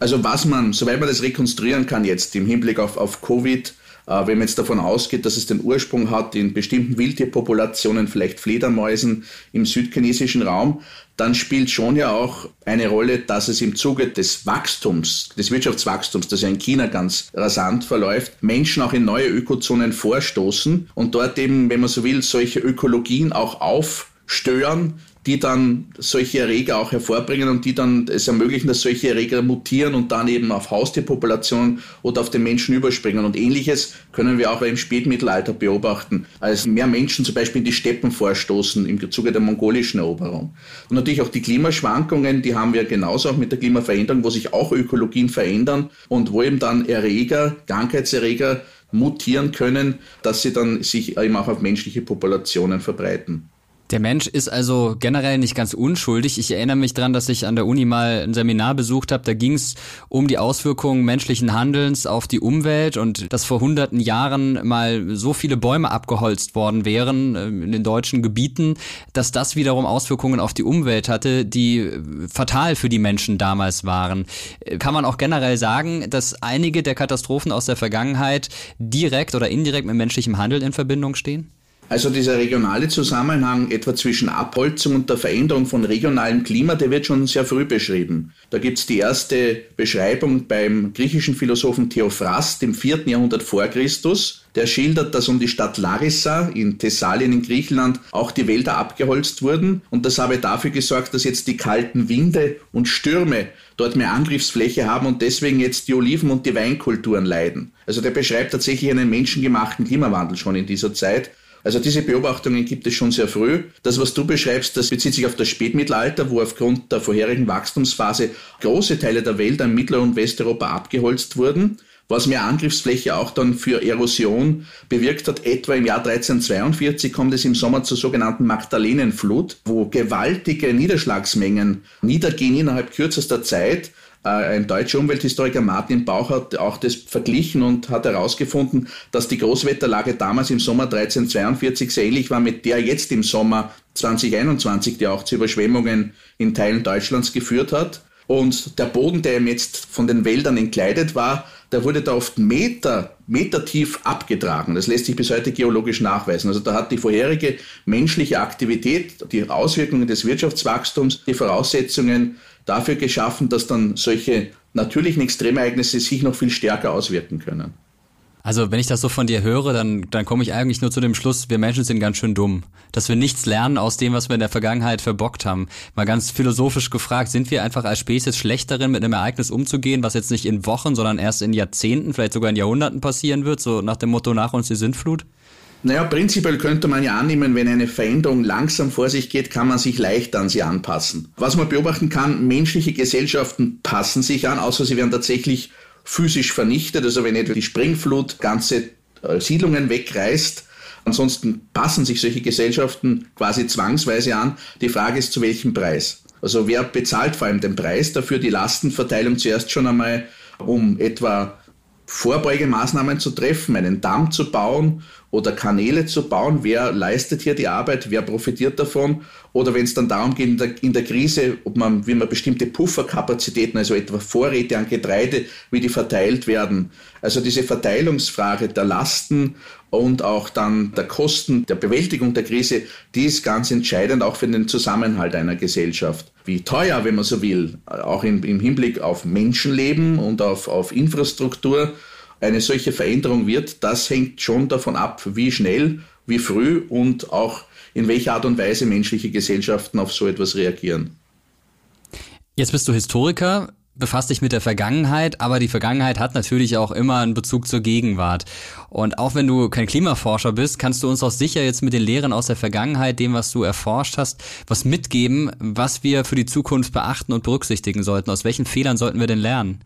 Also was man, soweit man das rekonstruieren kann jetzt im Hinblick auf, auf Covid, wenn man jetzt davon ausgeht, dass es den Ursprung hat in bestimmten Wildtierpopulationen, vielleicht Fledermäusen im südchinesischen Raum, dann spielt schon ja auch eine Rolle, dass es im Zuge des Wachstums, des Wirtschaftswachstums, das ja in China ganz rasant verläuft, Menschen auch in neue Ökozonen vorstoßen und dort eben, wenn man so will, solche Ökologien auch aufstören, die dann solche Erreger auch hervorbringen und die dann es ermöglichen, dass solche Erreger mutieren und dann eben auf Haustierpopulationen oder auf den Menschen überspringen. Und ähnliches können wir auch im Spätmittelalter beobachten, als mehr Menschen zum Beispiel in die Steppen vorstoßen im Zuge der mongolischen Eroberung. Und natürlich auch die Klimaschwankungen, die haben wir genauso auch mit der Klimaveränderung, wo sich auch Ökologien verändern und wo eben dann Erreger, Krankheitserreger mutieren können, dass sie dann sich eben auch auf menschliche Populationen verbreiten. Der Mensch ist also generell nicht ganz unschuldig. Ich erinnere mich dran, dass ich an der Uni mal ein Seminar besucht habe. Da ging es um die Auswirkungen menschlichen Handelns auf die Umwelt und dass vor hunderten Jahren mal so viele Bäume abgeholzt worden wären äh, in den deutschen Gebieten, dass das wiederum Auswirkungen auf die Umwelt hatte, die fatal für die Menschen damals waren. Äh, kann man auch generell sagen, dass einige der Katastrophen aus der Vergangenheit direkt oder indirekt mit menschlichem Handeln in Verbindung stehen? Also dieser regionale Zusammenhang etwa zwischen Abholzung und der Veränderung von regionalem Klima, der wird schon sehr früh beschrieben. Da gibt es die erste Beschreibung beim griechischen Philosophen Theophrast im 4. Jahrhundert vor Christus. Der schildert, dass um die Stadt Larissa in Thessalien in Griechenland auch die Wälder abgeholzt wurden und das habe dafür gesorgt, dass jetzt die kalten Winde und Stürme dort mehr Angriffsfläche haben und deswegen jetzt die Oliven- und die Weinkulturen leiden. Also der beschreibt tatsächlich einen menschengemachten Klimawandel schon in dieser Zeit also diese Beobachtungen gibt es schon sehr früh. Das, was du beschreibst, das bezieht sich auf das Spätmittelalter, wo aufgrund der vorherigen Wachstumsphase große Teile der Welt in Mittel- und Westeuropa abgeholzt wurden was mehr Angriffsfläche auch dann für Erosion bewirkt hat. Etwa im Jahr 1342 kommt es im Sommer zur sogenannten Magdalenenflut, wo gewaltige Niederschlagsmengen niedergehen innerhalb kürzester Zeit ein deutscher Umwelthistoriker Martin Bauch hat auch das verglichen und hat herausgefunden, dass die Großwetterlage damals im Sommer 1342 sehr ähnlich war mit der jetzt im Sommer 2021, die auch zu Überschwemmungen in Teilen Deutschlands geführt hat. Und der Boden, der ihm jetzt von den Wäldern entkleidet war, der wurde da oft Meter, Meter tief abgetragen. Das lässt sich bis heute geologisch nachweisen. Also da hat die vorherige menschliche Aktivität, die Auswirkungen des Wirtschaftswachstums, die Voraussetzungen dafür geschaffen, dass dann solche natürlichen Extremereignisse sich noch viel stärker auswirken können. Also wenn ich das so von dir höre, dann, dann komme ich eigentlich nur zu dem Schluss, wir Menschen sind ganz schön dumm. Dass wir nichts lernen aus dem, was wir in der Vergangenheit verbockt haben. Mal ganz philosophisch gefragt, sind wir einfach als Spezies schlecht darin, mit einem Ereignis umzugehen, was jetzt nicht in Wochen, sondern erst in Jahrzehnten, vielleicht sogar in Jahrhunderten passieren wird, so nach dem Motto nach uns die Sintflut? Naja, prinzipiell könnte man ja annehmen, wenn eine Veränderung langsam vor sich geht, kann man sich leicht an sie anpassen. Was man beobachten kann, menschliche Gesellschaften passen sich an, außer sie werden tatsächlich physisch vernichtet. Also wenn etwa die Springflut ganze äh, Siedlungen wegreißt, ansonsten passen sich solche Gesellschaften quasi zwangsweise an. Die Frage ist, zu welchem Preis? Also wer bezahlt vor allem den Preis dafür? Die Lastenverteilung zuerst schon einmal um etwa Vorbeugemaßnahmen zu treffen, einen Damm zu bauen oder Kanäle zu bauen. Wer leistet hier die Arbeit? Wer profitiert davon? Oder wenn es dann darum geht, in der, in der, Krise, ob man, wie man bestimmte Pufferkapazitäten, also etwa Vorräte an Getreide, wie die verteilt werden. Also diese Verteilungsfrage der Lasten und auch dann der Kosten der Bewältigung der Krise, die ist ganz entscheidend auch für den Zusammenhalt einer Gesellschaft. Wie teuer, wenn man so will, auch im, im Hinblick auf Menschenleben und auf, auf Infrastruktur eine solche Veränderung wird, das hängt schon davon ab, wie schnell, wie früh und auch in welcher Art und Weise menschliche Gesellschaften auf so etwas reagieren. Jetzt bist du Historiker, befasst dich mit der Vergangenheit, aber die Vergangenheit hat natürlich auch immer einen Bezug zur Gegenwart. Und auch wenn du kein Klimaforscher bist, kannst du uns auch sicher jetzt mit den Lehren aus der Vergangenheit, dem, was du erforscht hast, was mitgeben, was wir für die Zukunft beachten und berücksichtigen sollten. Aus welchen Fehlern sollten wir denn lernen?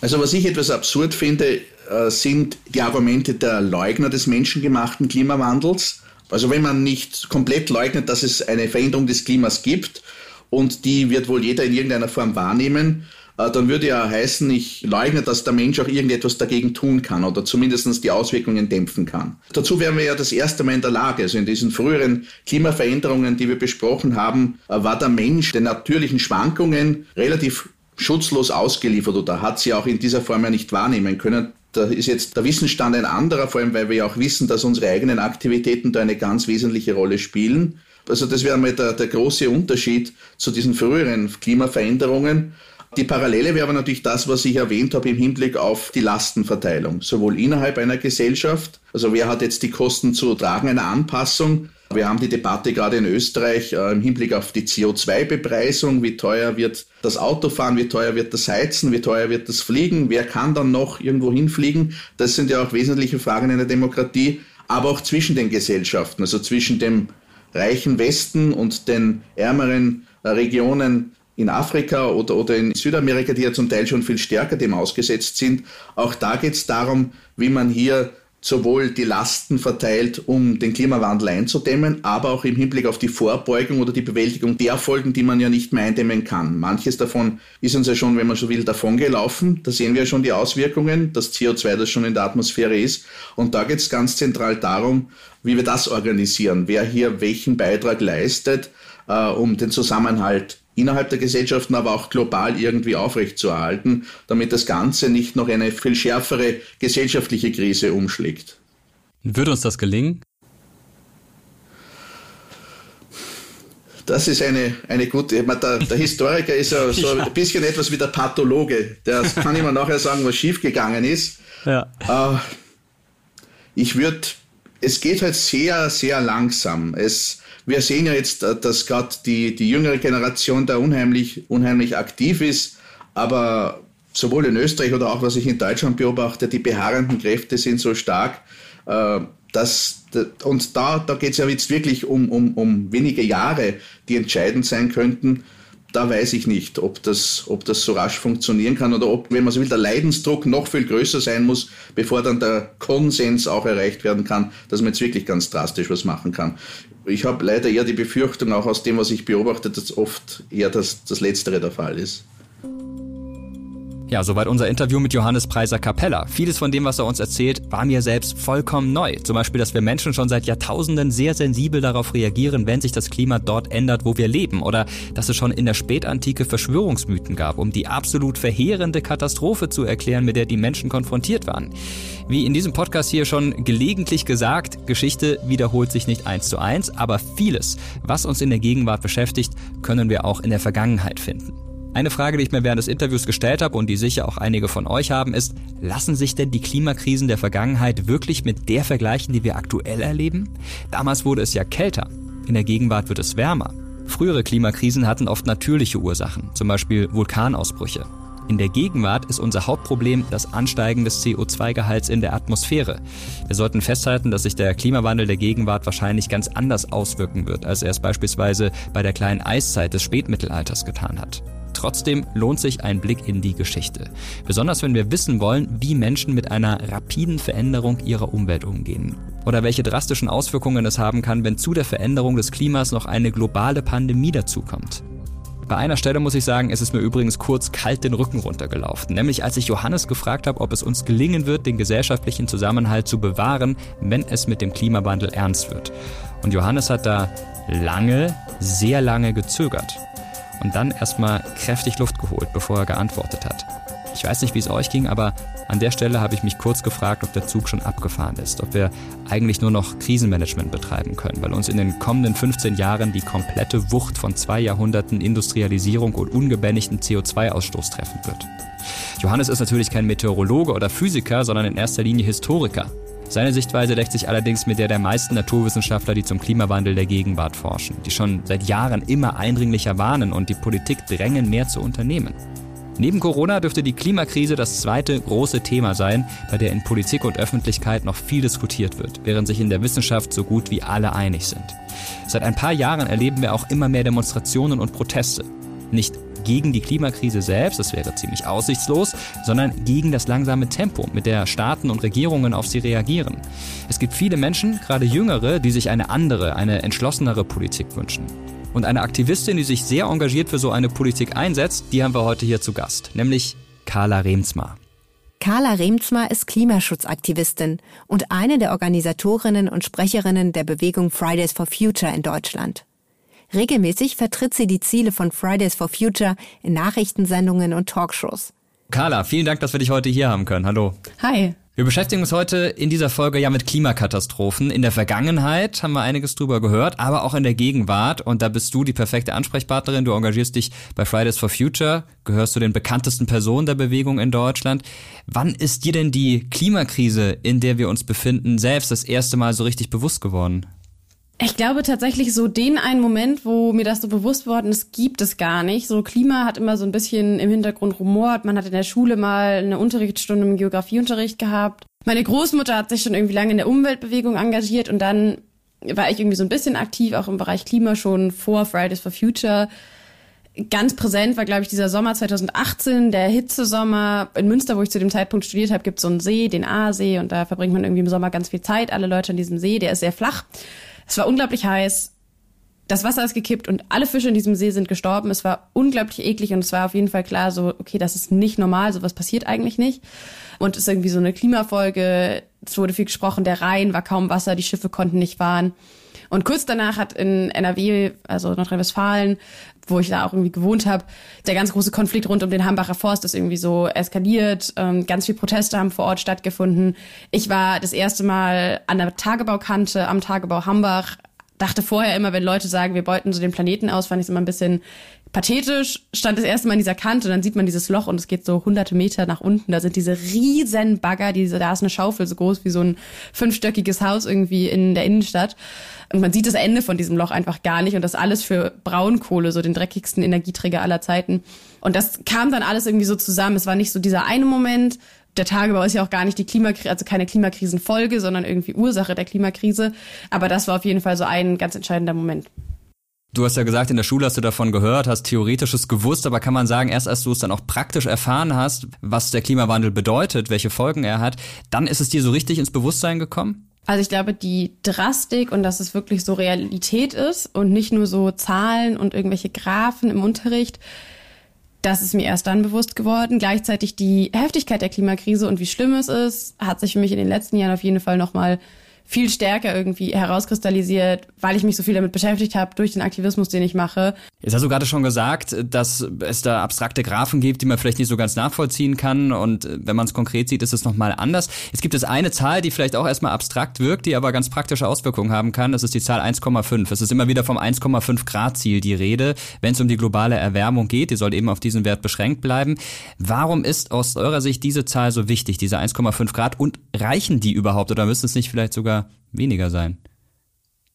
Also was ich etwas absurd finde, äh, sind die Argumente der Leugner des menschengemachten Klimawandels. Also wenn man nicht komplett leugnet, dass es eine Veränderung des Klimas gibt und die wird wohl jeder in irgendeiner Form wahrnehmen, äh, dann würde ja heißen, ich leugne, dass der Mensch auch irgendetwas dagegen tun kann oder zumindest die Auswirkungen dämpfen kann. Dazu wären wir ja das erste Mal in der Lage. Also in diesen früheren Klimaveränderungen, die wir besprochen haben, äh, war der Mensch den natürlichen Schwankungen relativ schutzlos ausgeliefert oder hat sie auch in dieser Form ja nicht wahrnehmen können. Da ist jetzt der Wissensstand ein anderer, vor allem weil wir ja auch wissen, dass unsere eigenen Aktivitäten da eine ganz wesentliche Rolle spielen. Also das wäre mal der, der große Unterschied zu diesen früheren Klimaveränderungen. Die Parallele wäre aber natürlich das, was ich erwähnt habe im Hinblick auf die Lastenverteilung, sowohl innerhalb einer Gesellschaft, also wer hat jetzt die Kosten zu tragen einer Anpassung, wir haben die Debatte gerade in Österreich äh, im Hinblick auf die CO2-Bepreisung. Wie teuer wird das Autofahren? Wie teuer wird das Heizen? Wie teuer wird das Fliegen? Wer kann dann noch irgendwo hinfliegen? Das sind ja auch wesentliche Fragen in der Demokratie, aber auch zwischen den Gesellschaften, also zwischen dem reichen Westen und den ärmeren äh, Regionen in Afrika oder, oder in Südamerika, die ja zum Teil schon viel stärker dem ausgesetzt sind. Auch da geht es darum, wie man hier sowohl die Lasten verteilt, um den Klimawandel einzudämmen, aber auch im Hinblick auf die Vorbeugung oder die Bewältigung der Folgen, die man ja nicht mehr eindämmen kann. Manches davon ist uns ja schon, wenn man so will, davongelaufen. Da sehen wir ja schon die Auswirkungen, das CO2, das schon in der Atmosphäre ist. Und da geht es ganz zentral darum, wie wir das organisieren, wer hier welchen Beitrag leistet, äh, um den Zusammenhalt innerhalb der Gesellschaften, aber auch global irgendwie aufrechtzuerhalten, damit das Ganze nicht noch eine viel schärfere gesellschaftliche Krise umschlägt. Würde uns das gelingen? Das ist eine, eine gute, der, der Historiker ist ja so ein bisschen etwas wie der Pathologe. Der kann immer nachher sagen, was schiefgegangen ist. Ja. Äh, ich würde, es geht halt sehr, sehr langsam. Es, wir sehen ja jetzt, äh, dass gerade die, die jüngere Generation da unheimlich, unheimlich aktiv ist, aber sowohl in Österreich oder auch was ich in Deutschland beobachte, die beharrenden Kräfte sind so stark, äh, dass, und da, da geht es ja jetzt wirklich um, um, um wenige Jahre, die entscheidend sein könnten, da weiß ich nicht, ob das, ob das so rasch funktionieren kann oder ob, wenn man so will, der Leidensdruck noch viel größer sein muss, bevor dann der Konsens auch erreicht werden kann, dass man jetzt wirklich ganz drastisch was machen kann. Ich habe leider eher die Befürchtung, auch aus dem, was ich beobachte, dass oft eher das, das Letztere der Fall ist. Ja, soweit unser Interview mit Johannes Preiser Capella. Vieles von dem, was er uns erzählt, war mir selbst vollkommen neu. Zum Beispiel, dass wir Menschen schon seit Jahrtausenden sehr sensibel darauf reagieren, wenn sich das Klima dort ändert, wo wir leben. Oder dass es schon in der Spätantike Verschwörungsmythen gab, um die absolut verheerende Katastrophe zu erklären, mit der die Menschen konfrontiert waren. Wie in diesem Podcast hier schon gelegentlich gesagt, Geschichte wiederholt sich nicht eins zu eins, aber vieles, was uns in der Gegenwart beschäftigt, können wir auch in der Vergangenheit finden. Eine Frage, die ich mir während des Interviews gestellt habe und die sicher auch einige von euch haben, ist, lassen sich denn die Klimakrisen der Vergangenheit wirklich mit der vergleichen, die wir aktuell erleben? Damals wurde es ja kälter, in der Gegenwart wird es wärmer. Frühere Klimakrisen hatten oft natürliche Ursachen, zum Beispiel Vulkanausbrüche. In der Gegenwart ist unser Hauptproblem das Ansteigen des CO2-Gehalts in der Atmosphäre. Wir sollten festhalten, dass sich der Klimawandel der Gegenwart wahrscheinlich ganz anders auswirken wird, als er es beispielsweise bei der kleinen Eiszeit des Spätmittelalters getan hat. Trotzdem lohnt sich ein Blick in die Geschichte. Besonders wenn wir wissen wollen, wie Menschen mit einer rapiden Veränderung ihrer Umwelt umgehen. Oder welche drastischen Auswirkungen es haben kann, wenn zu der Veränderung des Klimas noch eine globale Pandemie dazukommt. Bei einer Stelle muss ich sagen, ist es mir übrigens kurz kalt den Rücken runtergelaufen. Nämlich als ich Johannes gefragt habe, ob es uns gelingen wird, den gesellschaftlichen Zusammenhalt zu bewahren, wenn es mit dem Klimawandel ernst wird. Und Johannes hat da lange, sehr lange gezögert. Und dann erstmal kräftig Luft geholt, bevor er geantwortet hat. Ich weiß nicht, wie es euch ging, aber an der Stelle habe ich mich kurz gefragt, ob der Zug schon abgefahren ist, ob wir eigentlich nur noch Krisenmanagement betreiben können, weil uns in den kommenden 15 Jahren die komplette Wucht von zwei Jahrhunderten Industrialisierung und ungebändigten CO2-Ausstoß treffen wird. Johannes ist natürlich kein Meteorologe oder Physiker, sondern in erster Linie Historiker. Seine Sichtweise deckt sich allerdings mit der der meisten Naturwissenschaftler, die zum Klimawandel der Gegenwart forschen, die schon seit Jahren immer eindringlicher warnen und die Politik drängen, mehr zu unternehmen. Neben Corona dürfte die Klimakrise das zweite große Thema sein, bei der in Politik und Öffentlichkeit noch viel diskutiert wird, während sich in der Wissenschaft so gut wie alle einig sind. Seit ein paar Jahren erleben wir auch immer mehr Demonstrationen und Proteste. Nicht gegen die Klimakrise selbst, das wäre ziemlich aussichtslos, sondern gegen das langsame Tempo, mit der Staaten und Regierungen auf sie reagieren. Es gibt viele Menschen, gerade jüngere, die sich eine andere, eine entschlossenere Politik wünschen. Und eine Aktivistin, die sich sehr engagiert für so eine Politik einsetzt, die haben wir heute hier zu Gast, nämlich Carla Remsmar. Carla Remsmar ist Klimaschutzaktivistin und eine der Organisatorinnen und Sprecherinnen der Bewegung Fridays for Future in Deutschland. Regelmäßig vertritt sie die Ziele von Fridays for Future in Nachrichtensendungen und Talkshows. Carla, vielen Dank, dass wir dich heute hier haben können. Hallo. Hi. Wir beschäftigen uns heute in dieser Folge ja mit Klimakatastrophen. In der Vergangenheit haben wir einiges drüber gehört, aber auch in der Gegenwart. Und da bist du die perfekte Ansprechpartnerin. Du engagierst dich bei Fridays for Future, gehörst zu den bekanntesten Personen der Bewegung in Deutschland. Wann ist dir denn die Klimakrise, in der wir uns befinden, selbst das erste Mal so richtig bewusst geworden? Ich glaube tatsächlich so den einen Moment, wo mir das so bewusst worden ist, gibt es gar nicht. So Klima hat immer so ein bisschen im Hintergrund rumort. Man hat in der Schule mal eine Unterrichtsstunde im Geografieunterricht gehabt. Meine Großmutter hat sich schon irgendwie lange in der Umweltbewegung engagiert und dann war ich irgendwie so ein bisschen aktiv, auch im Bereich Klima schon vor Fridays for Future. Ganz präsent war, glaube ich, dieser Sommer 2018, der Hitzesommer. In Münster, wo ich zu dem Zeitpunkt studiert habe, gibt es so einen See, den Aasee, und da verbringt man irgendwie im Sommer ganz viel Zeit. Alle Leute an diesem See, der ist sehr flach. Es war unglaublich heiß. Das Wasser ist gekippt und alle Fische in diesem See sind gestorben. Es war unglaublich eklig und es war auf jeden Fall klar, so, okay, das ist nicht normal, sowas passiert eigentlich nicht. Und es ist irgendwie so eine Klimafolge. Es wurde viel gesprochen, der Rhein war kaum Wasser, die Schiffe konnten nicht fahren. Und kurz danach hat in NRW, also Nordrhein-Westfalen, wo ich da auch irgendwie gewohnt habe, der ganz große Konflikt rund um den Hambacher Forst ist irgendwie so eskaliert. Ähm, ganz viele Proteste haben vor Ort stattgefunden. Ich war das erste Mal an der Tagebaukante am Tagebau Hambach. Dachte vorher immer, wenn Leute sagen, wir beuten so den Planeten aus, fand ich es immer ein bisschen pathetisch. Stand das erste Mal an dieser Kante dann sieht man dieses Loch und es geht so hunderte Meter nach unten. Da sind diese riesen Bagger, diese, da ist eine Schaufel so groß wie so ein fünfstöckiges Haus irgendwie in der Innenstadt. Und man sieht das Ende von diesem Loch einfach gar nicht und das alles für Braunkohle, so den dreckigsten Energieträger aller Zeiten. Und das kam dann alles irgendwie so zusammen. Es war nicht so dieser eine Moment. Der Tagebau ist ja auch gar nicht die Klimakrise, also keine Klimakrisenfolge, sondern irgendwie Ursache der Klimakrise. Aber das war auf jeden Fall so ein ganz entscheidender Moment. Du hast ja gesagt, in der Schule hast du davon gehört, hast Theoretisches gewusst, aber kann man sagen, erst als du es dann auch praktisch erfahren hast, was der Klimawandel bedeutet, welche Folgen er hat, dann ist es dir so richtig ins Bewusstsein gekommen? Also ich glaube, die Drastik und dass es wirklich so Realität ist und nicht nur so Zahlen und irgendwelche Graphen im Unterricht, das ist mir erst dann bewusst geworden. Gleichzeitig die Heftigkeit der Klimakrise und wie schlimm es ist, hat sich für mich in den letzten Jahren auf jeden Fall nochmal viel stärker irgendwie herauskristallisiert, weil ich mich so viel damit beschäftigt habe durch den Aktivismus, den ich mache. Jetzt hast du gerade schon gesagt, dass es da abstrakte Graphen gibt, die man vielleicht nicht so ganz nachvollziehen kann und wenn man es konkret sieht, ist es nochmal anders. Es gibt jetzt eine Zahl, die vielleicht auch erstmal abstrakt wirkt, die aber ganz praktische Auswirkungen haben kann. Das ist die Zahl 1,5. Es ist immer wieder vom 1,5 Grad Ziel die Rede, wenn es um die globale Erwärmung geht. Die soll eben auf diesen Wert beschränkt bleiben. Warum ist aus eurer Sicht diese Zahl so wichtig, diese 1,5 Grad und reichen die überhaupt oder müssen es nicht vielleicht sogar weniger sein?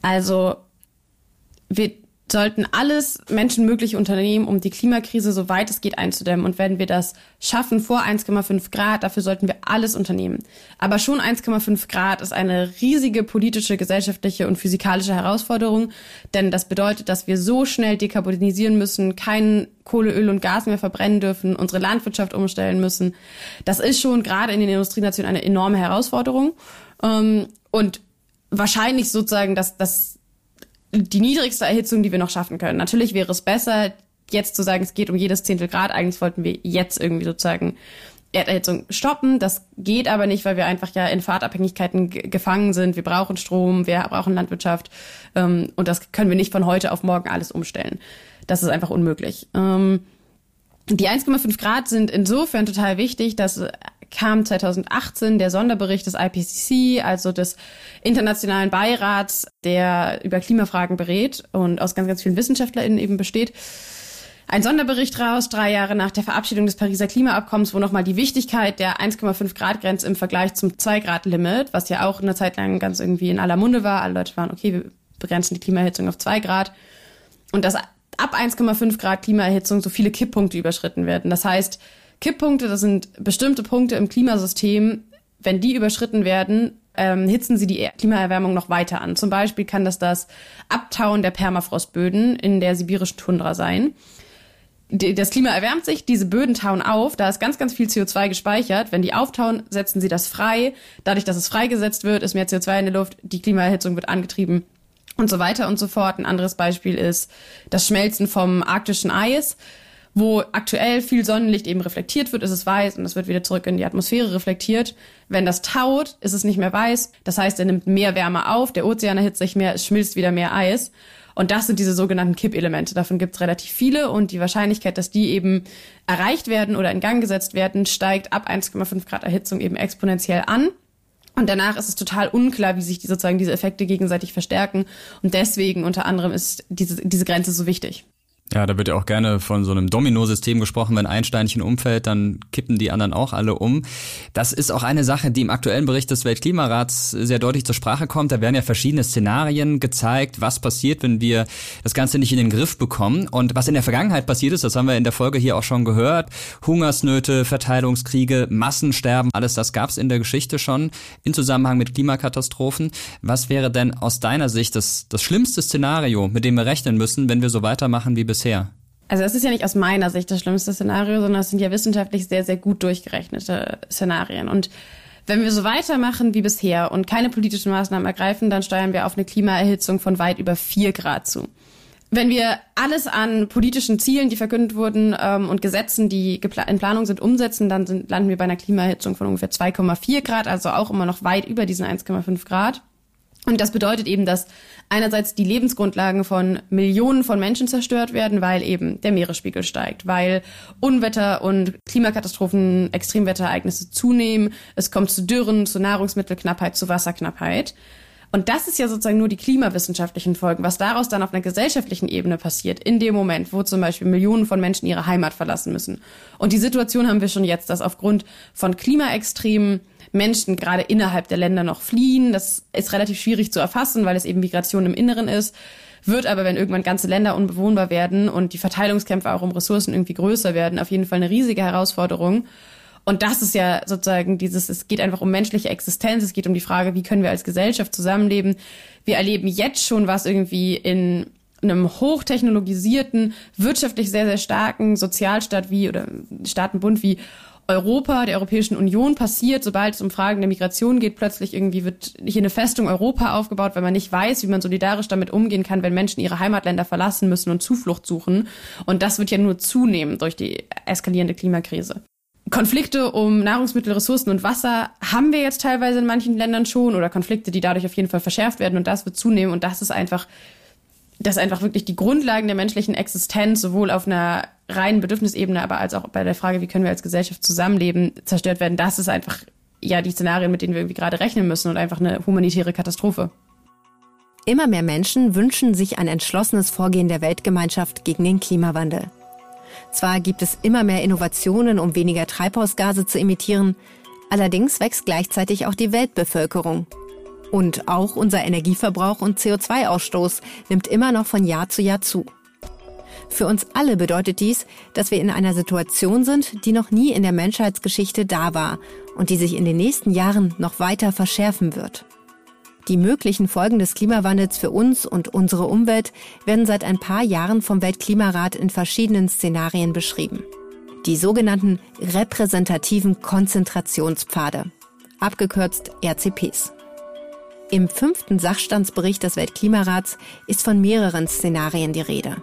Also wir sollten alles menschenmögliche unternehmen, um die Klimakrise so weit es geht einzudämmen. Und wenn wir das schaffen vor 1,5 Grad, dafür sollten wir alles unternehmen. Aber schon 1,5 Grad ist eine riesige politische, gesellschaftliche und physikalische Herausforderung, denn das bedeutet, dass wir so schnell dekarbonisieren müssen, kein Kohle, Öl und Gas mehr verbrennen dürfen, unsere Landwirtschaft umstellen müssen. Das ist schon gerade in den Industrienationen eine enorme Herausforderung. Ähm, und wahrscheinlich sozusagen das, das, die niedrigste Erhitzung, die wir noch schaffen können. Natürlich wäre es besser, jetzt zu sagen, es geht um jedes Zehntel Grad, eigentlich wollten wir jetzt irgendwie sozusagen Erderhitzung stoppen. Das geht aber nicht, weil wir einfach ja in Fahrtabhängigkeiten gefangen sind. Wir brauchen Strom, wir brauchen Landwirtschaft ähm, und das können wir nicht von heute auf morgen alles umstellen. Das ist einfach unmöglich. Ähm, die 1,5 Grad sind insofern total wichtig, dass kam 2018 der Sonderbericht des IPCC, also des Internationalen Beirats, der über Klimafragen berät und aus ganz, ganz vielen WissenschaftlerInnen eben besteht ein Sonderbericht raus, drei Jahre nach der Verabschiedung des Pariser Klimaabkommens, wo nochmal die Wichtigkeit der 1,5 Grad Grenze im Vergleich zum 2 Grad Limit, was ja auch eine Zeit lang ganz irgendwie in aller Munde war. Alle Leute waren, okay, wir begrenzen die Klimaerhitzung auf 2 Grad. Und dass ab 1,5 Grad Klimaerhitzung so viele Kipppunkte überschritten werden. Das heißt, Kipppunkte, das sind bestimmte Punkte im Klimasystem, wenn die überschritten werden, ähm, hitzen sie die Klimaerwärmung noch weiter an. Zum Beispiel kann das das Abtauen der Permafrostböden in der sibirischen Tundra sein das Klima erwärmt sich, diese Böden tauen auf, da ist ganz, ganz viel CO2 gespeichert. Wenn die auftauen, setzen sie das frei. Dadurch, dass es freigesetzt wird, ist mehr CO2 in der Luft, die Klimaerhitzung wird angetrieben und so weiter und so fort. Ein anderes Beispiel ist das Schmelzen vom arktischen Eis, wo aktuell viel Sonnenlicht eben reflektiert wird, ist es weiß und es wird wieder zurück in die Atmosphäre reflektiert. Wenn das taut, ist es nicht mehr weiß. Das heißt, er nimmt mehr Wärme auf, der Ozean erhitzt sich mehr, es schmilzt wieder mehr Eis. Und das sind diese sogenannten Kippelemente. Davon gibt es relativ viele und die Wahrscheinlichkeit, dass die eben erreicht werden oder in Gang gesetzt werden, steigt ab 1,5 Grad Erhitzung eben exponentiell an. Und danach ist es total unklar, wie sich die sozusagen diese Effekte gegenseitig verstärken. Und deswegen unter anderem ist diese, diese Grenze so wichtig. Ja, da wird ja auch gerne von so einem Domino-System gesprochen. Wenn ein Steinchen umfällt, dann kippen die anderen auch alle um. Das ist auch eine Sache, die im aktuellen Bericht des Weltklimarats sehr deutlich zur Sprache kommt. Da werden ja verschiedene Szenarien gezeigt, was passiert, wenn wir das Ganze nicht in den Griff bekommen. Und was in der Vergangenheit passiert ist, das haben wir in der Folge hier auch schon gehört. Hungersnöte, Verteilungskriege, Massensterben, alles das gab es in der Geschichte schon in Zusammenhang mit Klimakatastrophen. Was wäre denn aus deiner Sicht das, das schlimmste Szenario, mit dem wir rechnen müssen, wenn wir so weitermachen wie bisher? Bisher? Also es ist ja nicht aus meiner Sicht das schlimmste Szenario, sondern es sind ja wissenschaftlich sehr, sehr gut durchgerechnete Szenarien. Und wenn wir so weitermachen wie bisher und keine politischen Maßnahmen ergreifen, dann steuern wir auf eine Klimaerhitzung von weit über vier Grad zu. Wenn wir alles an politischen Zielen, die verkündet wurden ähm, und Gesetzen, die in Planung sind, umsetzen, dann sind, landen wir bei einer Klimaerhitzung von ungefähr 2,4 Grad, also auch immer noch weit über diesen 1,5 Grad. Und das bedeutet eben, dass einerseits die Lebensgrundlagen von Millionen von Menschen zerstört werden, weil eben der Meeresspiegel steigt, weil Unwetter und Klimakatastrophen, Extremwetterereignisse zunehmen, es kommt zu Dürren, zu Nahrungsmittelknappheit, zu Wasserknappheit. Und das ist ja sozusagen nur die klimawissenschaftlichen Folgen. Was daraus dann auf einer gesellschaftlichen Ebene passiert, in dem Moment, wo zum Beispiel Millionen von Menschen ihre Heimat verlassen müssen. Und die Situation haben wir schon jetzt, dass aufgrund von Klimaextremen Menschen gerade innerhalb der Länder noch fliehen. Das ist relativ schwierig zu erfassen, weil es eben Migration im Inneren ist. Wird aber, wenn irgendwann ganze Länder unbewohnbar werden und die Verteilungskämpfe auch um Ressourcen irgendwie größer werden, auf jeden Fall eine riesige Herausforderung. Und das ist ja sozusagen dieses, es geht einfach um menschliche Existenz, es geht um die Frage, wie können wir als Gesellschaft zusammenleben. Wir erleben jetzt schon, was irgendwie in einem hochtechnologisierten, wirtschaftlich sehr, sehr starken Sozialstaat wie oder Staatenbund wie Europa, der Europäischen Union passiert, sobald es um Fragen der Migration geht. Plötzlich irgendwie wird hier eine Festung Europa aufgebaut, weil man nicht weiß, wie man solidarisch damit umgehen kann, wenn Menschen ihre Heimatländer verlassen müssen und Zuflucht suchen. Und das wird ja nur zunehmen durch die eskalierende Klimakrise. Konflikte um Nahrungsmittel, Ressourcen und Wasser haben wir jetzt teilweise in manchen Ländern schon oder Konflikte, die dadurch auf jeden Fall verschärft werden und das wird zunehmen und das ist einfach dass einfach wirklich die Grundlagen der menschlichen Existenz sowohl auf einer reinen Bedürfnisebene, aber als auch bei der Frage, wie können wir als Gesellschaft zusammenleben, zerstört werden. Das ist einfach ja die Szenarien, mit denen wir irgendwie gerade rechnen müssen und einfach eine humanitäre Katastrophe. Immer mehr Menschen wünschen sich ein entschlossenes Vorgehen der Weltgemeinschaft gegen den Klimawandel. Zwar gibt es immer mehr Innovationen, um weniger Treibhausgase zu emittieren, allerdings wächst gleichzeitig auch die Weltbevölkerung und auch unser Energieverbrauch und CO2-Ausstoß nimmt immer noch von Jahr zu Jahr zu. Für uns alle bedeutet dies, dass wir in einer Situation sind, die noch nie in der Menschheitsgeschichte da war und die sich in den nächsten Jahren noch weiter verschärfen wird. Die möglichen Folgen des Klimawandels für uns und unsere Umwelt werden seit ein paar Jahren vom Weltklimarat in verschiedenen Szenarien beschrieben. Die sogenannten repräsentativen Konzentrationspfade, abgekürzt RCPs. Im fünften Sachstandsbericht des Weltklimarats ist von mehreren Szenarien die Rede.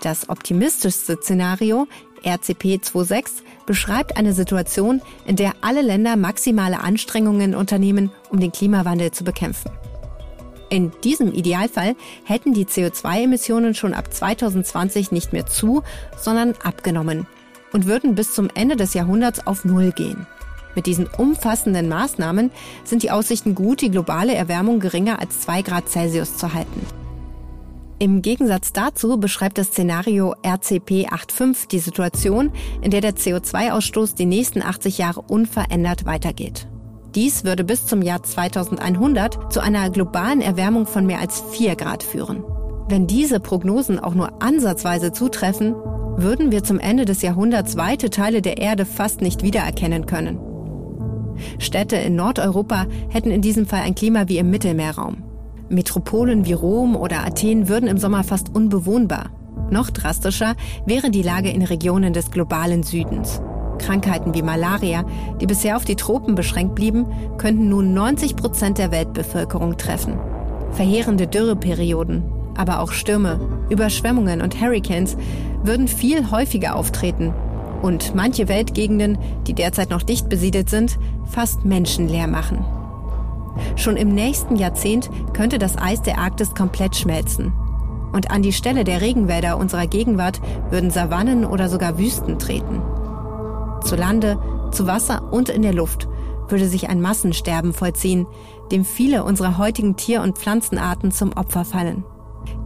Das optimistischste Szenario, RCP 26, beschreibt eine Situation, in der alle Länder maximale Anstrengungen unternehmen, um den Klimawandel zu bekämpfen. In diesem Idealfall hätten die CO2-Emissionen schon ab 2020 nicht mehr zu, sondern abgenommen und würden bis zum Ende des Jahrhunderts auf Null gehen. Mit diesen umfassenden Maßnahmen sind die Aussichten gut, die globale Erwärmung geringer als 2 Grad Celsius zu halten. Im Gegensatz dazu beschreibt das Szenario RCP 85 die Situation, in der der CO2-Ausstoß die nächsten 80 Jahre unverändert weitergeht. Dies würde bis zum Jahr 2100 zu einer globalen Erwärmung von mehr als 4 Grad führen. Wenn diese Prognosen auch nur ansatzweise zutreffen, würden wir zum Ende des Jahrhunderts weite Teile der Erde fast nicht wiedererkennen können. Städte in Nordeuropa hätten in diesem Fall ein Klima wie im Mittelmeerraum. Metropolen wie Rom oder Athen würden im Sommer fast unbewohnbar. Noch drastischer wäre die Lage in Regionen des globalen Südens. Krankheiten wie Malaria, die bisher auf die Tropen beschränkt blieben, könnten nun 90 Prozent der Weltbevölkerung treffen. Verheerende Dürreperioden, aber auch Stürme, Überschwemmungen und Hurricanes würden viel häufiger auftreten und manche Weltgegenden, die derzeit noch dicht besiedelt sind, fast menschenleer machen. Schon im nächsten Jahrzehnt könnte das Eis der Arktis komplett schmelzen. Und an die Stelle der Regenwälder unserer Gegenwart würden Savannen oder sogar Wüsten treten. Zu Lande, zu Wasser und in der Luft würde sich ein Massensterben vollziehen, dem viele unserer heutigen Tier- und Pflanzenarten zum Opfer fallen.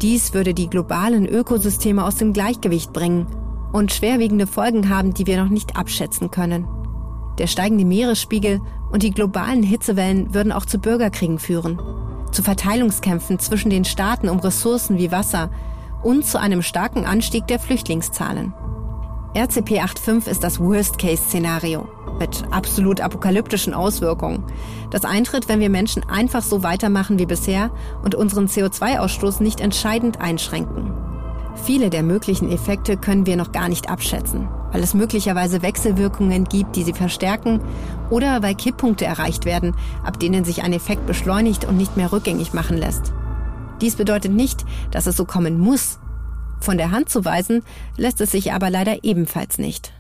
Dies würde die globalen Ökosysteme aus dem Gleichgewicht bringen und schwerwiegende Folgen haben, die wir noch nicht abschätzen können. Der steigende Meeresspiegel und die globalen Hitzewellen würden auch zu Bürgerkriegen führen, zu Verteilungskämpfen zwischen den Staaten um Ressourcen wie Wasser und zu einem starken Anstieg der Flüchtlingszahlen. RCP 85 ist das Worst-Case-Szenario mit absolut apokalyptischen Auswirkungen. Das eintritt, wenn wir Menschen einfach so weitermachen wie bisher und unseren CO2-Ausstoß nicht entscheidend einschränken. Viele der möglichen Effekte können wir noch gar nicht abschätzen, weil es möglicherweise Wechselwirkungen gibt, die sie verstärken oder weil Kipppunkte erreicht werden, ab denen sich ein Effekt beschleunigt und nicht mehr rückgängig machen lässt. Dies bedeutet nicht, dass es so kommen muss. Von der Hand zu weisen lässt es sich aber leider ebenfalls nicht.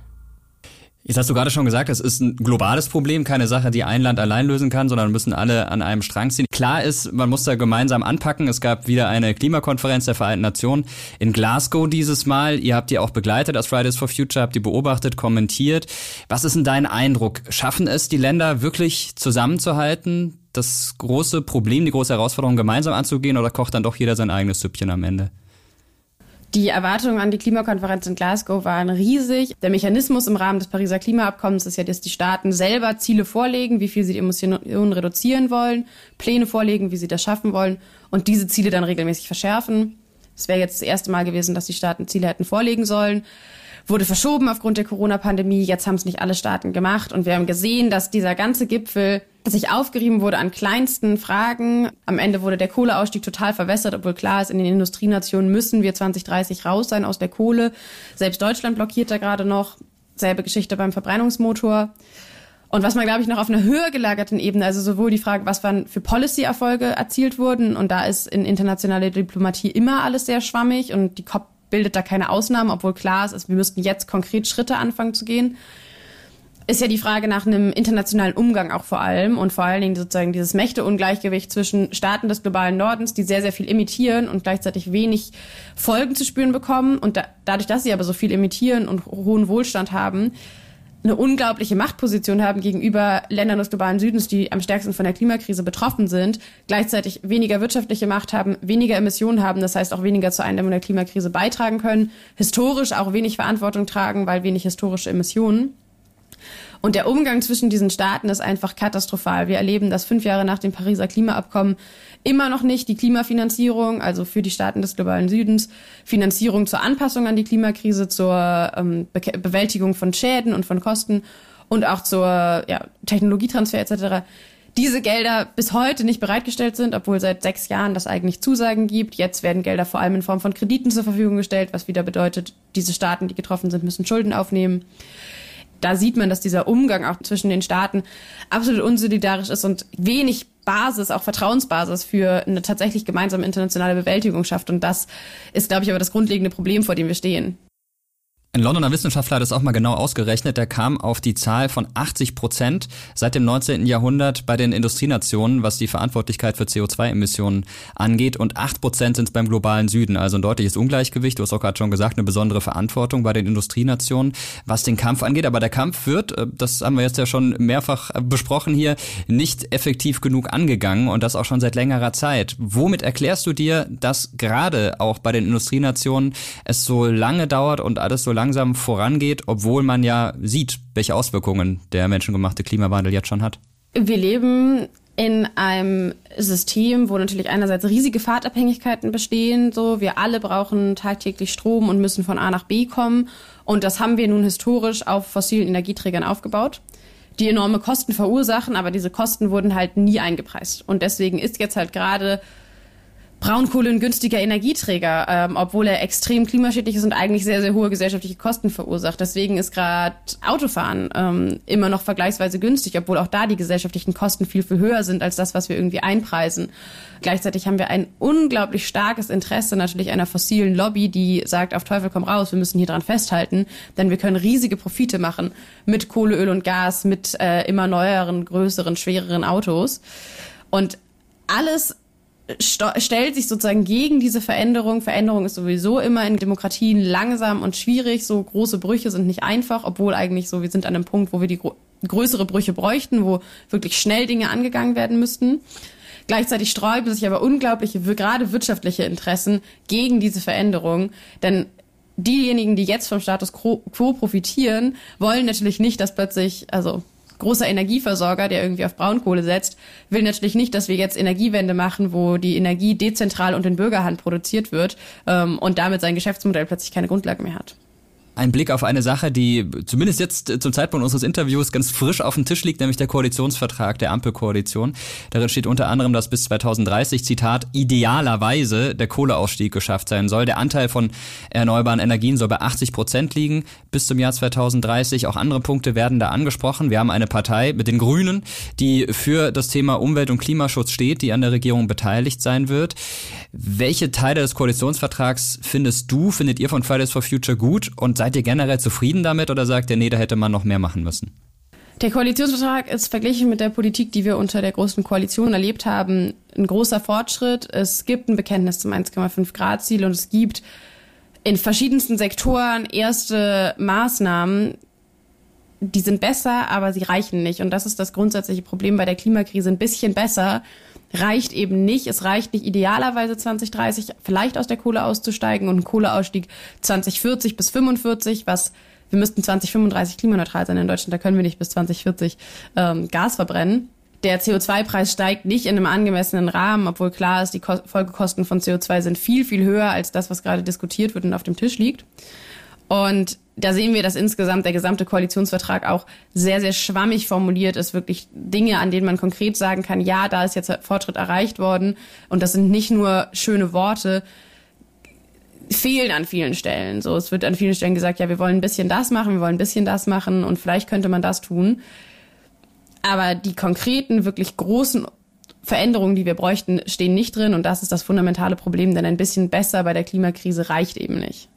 Jetzt hast du gerade schon gesagt, es ist ein globales Problem, keine Sache, die ein Land allein lösen kann, sondern müssen alle an einem Strang ziehen. Klar ist, man muss da gemeinsam anpacken. Es gab wieder eine Klimakonferenz der Vereinten Nationen in Glasgow dieses Mal. Ihr habt die auch begleitet als Fridays for Future, habt die beobachtet, kommentiert. Was ist denn dein Eindruck? Schaffen es die Länder wirklich zusammenzuhalten, das große Problem, die große Herausforderung gemeinsam anzugehen oder kocht dann doch jeder sein eigenes Süppchen am Ende? Die Erwartungen an die Klimakonferenz in Glasgow waren riesig. Der Mechanismus im Rahmen des Pariser Klimaabkommens ist ja, dass die Staaten selber Ziele vorlegen, wie viel sie die Emissionen reduzieren wollen, Pläne vorlegen, wie sie das schaffen wollen und diese Ziele dann regelmäßig verschärfen. Es wäre jetzt das erste Mal gewesen, dass die Staaten Ziele hätten vorlegen sollen wurde verschoben aufgrund der Corona-Pandemie. Jetzt haben es nicht alle Staaten gemacht. Und wir haben gesehen, dass dieser ganze Gipfel sich aufgerieben wurde an kleinsten Fragen. Am Ende wurde der Kohleausstieg total verwässert, obwohl klar ist, in den Industrienationen müssen wir 2030 raus sein aus der Kohle. Selbst Deutschland blockiert da gerade noch. Selbe Geschichte beim Verbrennungsmotor. Und was man, glaube ich, noch auf einer höher gelagerten Ebene, also sowohl die Frage, was waren für Policy-Erfolge erzielt wurden, und da ist in internationaler Diplomatie immer alles sehr schwammig und die COP bildet da keine Ausnahmen, obwohl klar ist, wir müssten jetzt konkret Schritte anfangen zu gehen. Ist ja die Frage nach einem internationalen Umgang auch vor allem und vor allen Dingen sozusagen dieses Mächteungleichgewicht zwischen Staaten des globalen Nordens, die sehr, sehr viel emittieren und gleichzeitig wenig Folgen zu spüren bekommen. Und da, dadurch, dass sie aber so viel emittieren und hohen Wohlstand haben, eine unglaubliche Machtposition haben gegenüber Ländern des globalen Südens, die am stärksten von der Klimakrise betroffen sind, gleichzeitig weniger wirtschaftliche Macht haben, weniger Emissionen haben, das heißt auch weniger zur Eindämmung der Klimakrise beitragen können, historisch auch wenig Verantwortung tragen, weil wenig historische Emissionen. Und der Umgang zwischen diesen Staaten ist einfach katastrophal. Wir erleben, dass fünf Jahre nach dem Pariser Klimaabkommen immer noch nicht die Klimafinanzierung, also für die Staaten des globalen Südens, Finanzierung zur Anpassung an die Klimakrise, zur ähm, Be Bewältigung von Schäden und von Kosten und auch zur ja, Technologietransfer etc. Diese Gelder bis heute nicht bereitgestellt sind, obwohl seit sechs Jahren das eigentlich Zusagen gibt. Jetzt werden Gelder vor allem in Form von Krediten zur Verfügung gestellt, was wieder bedeutet, diese Staaten, die getroffen sind, müssen Schulden aufnehmen da sieht man, dass dieser Umgang auch zwischen den Staaten absolut unsolidarisch ist und wenig Basis, auch Vertrauensbasis für eine tatsächlich gemeinsame internationale Bewältigung schafft. Und das ist, glaube ich, aber das grundlegende Problem, vor dem wir stehen. Ein Londoner Wissenschaftler hat es auch mal genau ausgerechnet. Der kam auf die Zahl von 80 Prozent seit dem 19. Jahrhundert bei den Industrienationen, was die Verantwortlichkeit für CO2-Emissionen angeht. Und 8 Prozent sind es beim globalen Süden. Also ein deutliches Ungleichgewicht. Du hast auch gerade schon gesagt, eine besondere Verantwortung bei den Industrienationen, was den Kampf angeht. Aber der Kampf wird, äh, das haben wir jetzt ja schon mehrfach besprochen hier, nicht effektiv genug angegangen und das auch schon seit längerer Zeit. Womit erklärst du dir, dass gerade auch bei den Industrienationen es so lange dauert und alles so lange langsam vorangeht, obwohl man ja sieht, welche Auswirkungen der menschengemachte Klimawandel jetzt schon hat? Wir leben in einem System, wo natürlich einerseits riesige Fahrtabhängigkeiten bestehen. So, wir alle brauchen tagtäglich Strom und müssen von A nach B kommen. Und das haben wir nun historisch auf fossilen Energieträgern aufgebaut, die enorme Kosten verursachen, aber diese Kosten wurden halt nie eingepreist. Und deswegen ist jetzt halt gerade Braunkohle ein günstiger Energieträger, ähm, obwohl er extrem klimaschädlich ist und eigentlich sehr, sehr hohe gesellschaftliche Kosten verursacht. Deswegen ist gerade Autofahren ähm, immer noch vergleichsweise günstig, obwohl auch da die gesellschaftlichen Kosten viel, viel höher sind als das, was wir irgendwie einpreisen. Gleichzeitig haben wir ein unglaublich starkes Interesse natürlich einer fossilen Lobby, die sagt, auf Teufel komm raus, wir müssen hier dran festhalten, denn wir können riesige Profite machen mit Kohle, Öl und Gas, mit äh, immer neueren, größeren, schwereren Autos. Und alles stellt sich sozusagen gegen diese Veränderung. Veränderung ist sowieso immer in Demokratien langsam und schwierig. So große Brüche sind nicht einfach, obwohl eigentlich so, wir sind an einem Punkt, wo wir die größere Brüche bräuchten, wo wirklich schnell Dinge angegangen werden müssten. Gleichzeitig sträuben sich aber unglaubliche, gerade wirtschaftliche Interessen gegen diese Veränderung. Denn diejenigen, die jetzt vom Status quo profitieren, wollen natürlich nicht, dass plötzlich, also großer Energieversorger, der irgendwie auf Braunkohle setzt, will natürlich nicht, dass wir jetzt Energiewende machen, wo die Energie dezentral und in Bürgerhand produziert wird ähm, und damit sein Geschäftsmodell plötzlich keine Grundlage mehr hat ein Blick auf eine Sache, die zumindest jetzt zum Zeitpunkt unseres Interviews ganz frisch auf dem Tisch liegt, nämlich der Koalitionsvertrag der Ampelkoalition. Darin steht unter anderem, dass bis 2030, Zitat, idealerweise der Kohleausstieg geschafft sein soll. Der Anteil von erneuerbaren Energien soll bei 80 Prozent liegen bis zum Jahr 2030. Auch andere Punkte werden da angesprochen. Wir haben eine Partei mit den Grünen, die für das Thema Umwelt- und Klimaschutz steht, die an der Regierung beteiligt sein wird. Welche Teile des Koalitionsvertrags findest du, findet ihr von Fridays for Future gut und seid Seid ihr generell zufrieden damit oder sagt ihr, nee, da hätte man noch mehr machen müssen? Der Koalitionsvertrag ist verglichen mit der Politik, die wir unter der großen Koalition erlebt haben, ein großer Fortschritt. Es gibt ein Bekenntnis zum 1,5 Grad Ziel und es gibt in verschiedensten Sektoren erste Maßnahmen, die sind besser, aber sie reichen nicht. Und das ist das grundsätzliche Problem bei der Klimakrise. Ein bisschen besser reicht eben nicht. Es reicht nicht idealerweise 2030 vielleicht aus der Kohle auszusteigen und ein Kohleausstieg 2040 bis 45, was wir müssten 2035 klimaneutral sein in Deutschland, da können wir nicht bis 2040 ähm, Gas verbrennen. Der CO2-Preis steigt nicht in einem angemessenen Rahmen, obwohl klar ist, die Ko Folgekosten von CO2 sind viel, viel höher als das, was gerade diskutiert wird und auf dem Tisch liegt. Und da sehen wir, dass insgesamt der gesamte Koalitionsvertrag auch sehr, sehr schwammig formuliert ist. Wirklich Dinge, an denen man konkret sagen kann, ja, da ist jetzt Fortschritt erreicht worden. Und das sind nicht nur schöne Worte, fehlen an vielen Stellen. So, es wird an vielen Stellen gesagt, ja, wir wollen ein bisschen das machen, wir wollen ein bisschen das machen und vielleicht könnte man das tun. Aber die konkreten, wirklich großen Veränderungen, die wir bräuchten, stehen nicht drin und das ist das fundamentale Problem, denn ein bisschen besser bei der Klimakrise reicht eben nicht.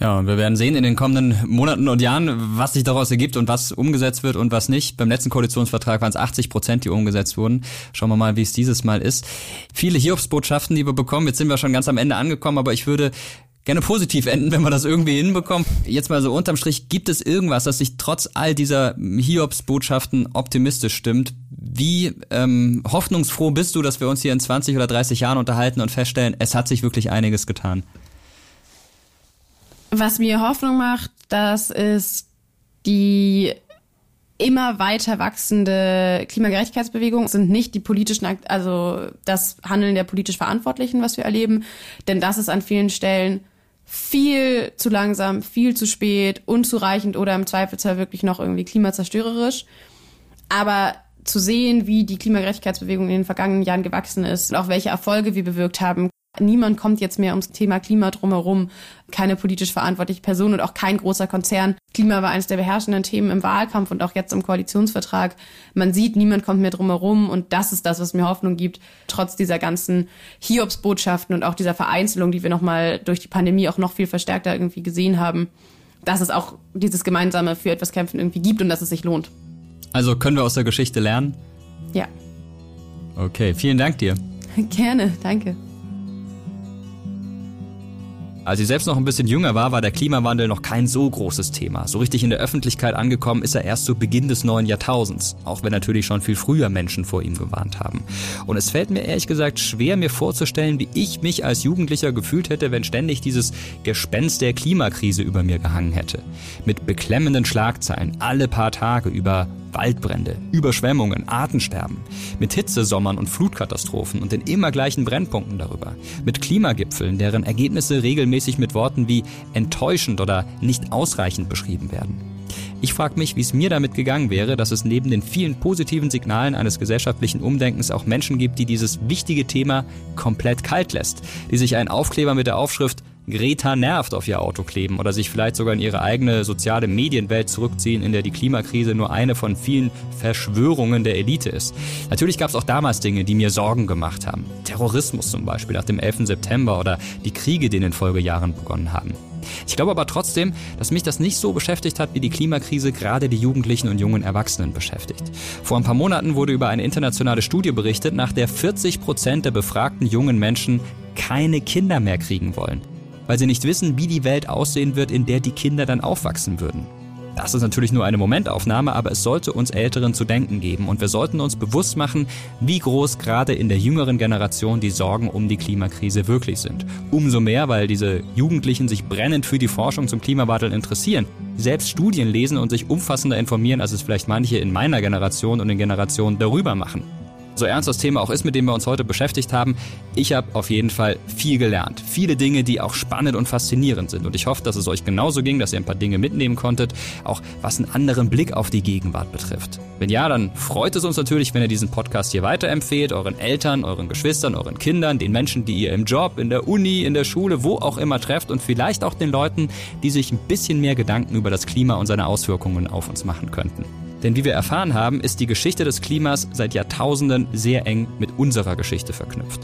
Ja, und wir werden sehen in den kommenden Monaten und Jahren, was sich daraus ergibt und was umgesetzt wird und was nicht. Beim letzten Koalitionsvertrag waren es 80 Prozent, die umgesetzt wurden. Schauen wir mal, wie es dieses Mal ist. Viele Hiobsbotschaften, die wir bekommen. Jetzt sind wir schon ganz am Ende angekommen, aber ich würde gerne positiv enden, wenn wir das irgendwie hinbekommen. Jetzt mal so unterm Strich, gibt es irgendwas, das sich trotz all dieser Hiobsbotschaften optimistisch stimmt? Wie ähm, hoffnungsfroh bist du, dass wir uns hier in 20 oder 30 Jahren unterhalten und feststellen, es hat sich wirklich einiges getan? Was mir Hoffnung macht, das ist die immer weiter wachsende Klimagerechtigkeitsbewegung sind nicht die politischen, also das Handeln der politisch Verantwortlichen, was wir erleben, denn das ist an vielen Stellen viel zu langsam, viel zu spät, unzureichend oder im Zweifelsfall wirklich noch irgendwie klimazerstörerisch. Aber zu sehen, wie die Klimagerechtigkeitsbewegung in den vergangenen Jahren gewachsen ist und auch welche Erfolge wir bewirkt haben, Niemand kommt jetzt mehr ums Thema Klima drumherum. Keine politisch verantwortliche Person und auch kein großer Konzern. Klima war eines der beherrschenden Themen im Wahlkampf und auch jetzt im Koalitionsvertrag. Man sieht, niemand kommt mehr drumherum und das ist das, was mir Hoffnung gibt, trotz dieser ganzen Hiobsbotschaften und auch dieser Vereinzelung, die wir nochmal durch die Pandemie auch noch viel verstärkter irgendwie gesehen haben, dass es auch dieses gemeinsame für etwas kämpfen irgendwie gibt und dass es sich lohnt. Also können wir aus der Geschichte lernen? Ja. Okay, vielen Dank dir. Gerne, danke. Als sie selbst noch ein bisschen jünger war, war der Klimawandel noch kein so großes Thema. So richtig in der Öffentlichkeit angekommen ist er erst zu Beginn des neuen Jahrtausends, auch wenn natürlich schon viel früher Menschen vor ihm gewarnt haben. Und es fällt mir ehrlich gesagt schwer, mir vorzustellen, wie ich mich als Jugendlicher gefühlt hätte, wenn ständig dieses Gespenst der Klimakrise über mir gehangen hätte. Mit beklemmenden Schlagzeilen alle paar Tage über Waldbrände, Überschwemmungen, Artensterben, mit Hitzesommern und Flutkatastrophen und den immer gleichen Brennpunkten darüber, mit Klimagipfeln, deren Ergebnisse regelmäßig mit Worten wie enttäuschend oder nicht ausreichend beschrieben werden. Ich frage mich, wie es mir damit gegangen wäre, dass es neben den vielen positiven Signalen eines gesellschaftlichen Umdenkens auch Menschen gibt, die dieses wichtige Thema komplett kalt lässt, die sich einen Aufkleber mit der Aufschrift Greta nervt auf ihr Auto kleben oder sich vielleicht sogar in ihre eigene soziale Medienwelt zurückziehen, in der die Klimakrise nur eine von vielen Verschwörungen der Elite ist. Natürlich gab es auch damals Dinge, die mir Sorgen gemacht haben. Terrorismus zum Beispiel nach dem 11. September oder die Kriege, die in den Folgejahren begonnen haben. Ich glaube aber trotzdem, dass mich das nicht so beschäftigt hat, wie die Klimakrise gerade die Jugendlichen und jungen Erwachsenen beschäftigt. Vor ein paar Monaten wurde über eine internationale Studie berichtet, nach der 40 Prozent der befragten jungen Menschen keine Kinder mehr kriegen wollen weil sie nicht wissen, wie die Welt aussehen wird, in der die Kinder dann aufwachsen würden. Das ist natürlich nur eine Momentaufnahme, aber es sollte uns Älteren zu denken geben und wir sollten uns bewusst machen, wie groß gerade in der jüngeren Generation die Sorgen um die Klimakrise wirklich sind. Umso mehr, weil diese Jugendlichen sich brennend für die Forschung zum Klimawandel interessieren, selbst Studien lesen und sich umfassender informieren, als es vielleicht manche in meiner Generation und in Generationen darüber machen so ernst das Thema auch ist, mit dem wir uns heute beschäftigt haben, ich habe auf jeden Fall viel gelernt. Viele Dinge, die auch spannend und faszinierend sind. Und ich hoffe, dass es euch genauso ging, dass ihr ein paar Dinge mitnehmen konntet, auch was einen anderen Blick auf die Gegenwart betrifft. Wenn ja, dann freut es uns natürlich, wenn ihr diesen Podcast hier weiterempfehlt, euren Eltern, euren Geschwistern, euren Kindern, den Menschen, die ihr im Job, in der Uni, in der Schule, wo auch immer trefft und vielleicht auch den Leuten, die sich ein bisschen mehr Gedanken über das Klima und seine Auswirkungen auf uns machen könnten. Denn wie wir erfahren haben, ist die Geschichte des Klimas seit Jahrtausenden sehr eng mit unserer Geschichte verknüpft.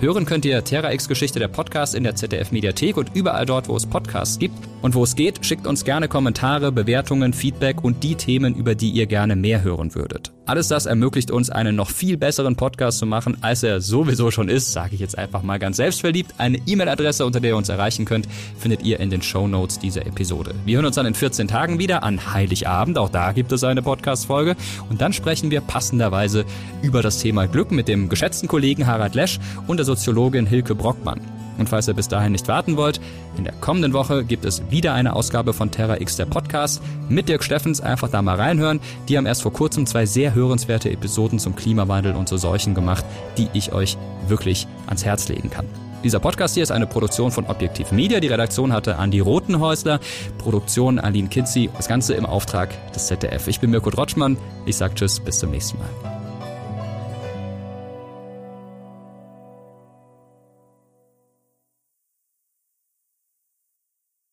Hören könnt ihr Terra X Geschichte der Podcast in der ZDF Mediathek und überall dort, wo es Podcasts gibt. Und wo es geht, schickt uns gerne Kommentare, Bewertungen, Feedback und die Themen, über die ihr gerne mehr hören würdet. Alles das ermöglicht uns, einen noch viel besseren Podcast zu machen, als er sowieso schon ist, sage ich jetzt einfach mal ganz selbstverliebt. Eine E-Mail-Adresse, unter der ihr uns erreichen könnt, findet ihr in den Show Notes dieser Episode. Wir hören uns dann in 14 Tagen wieder an Heiligabend, auch da gibt es eine Podcast-Folge. Und dann sprechen wir passenderweise über das Thema Glück mit dem geschätzten Kollegen Harald Lesch und der Soziologin Hilke Brockmann. Und falls ihr bis dahin nicht warten wollt, in der kommenden Woche gibt es wieder eine Ausgabe von Terra X der Podcast mit Dirk Steffens. Einfach da mal reinhören. Die haben erst vor kurzem zwei sehr hörenswerte Episoden zum Klimawandel und zu Seuchen gemacht, die ich euch wirklich ans Herz legen kann. Dieser Podcast hier ist eine Produktion von Objektiv Media. Die Redaktion hatte Andi Rotenhäusler, Produktion Aline Kitzi. Das Ganze im Auftrag des ZDF. Ich bin Mirko Drotschmann. Ich sage Tschüss, bis zum nächsten Mal.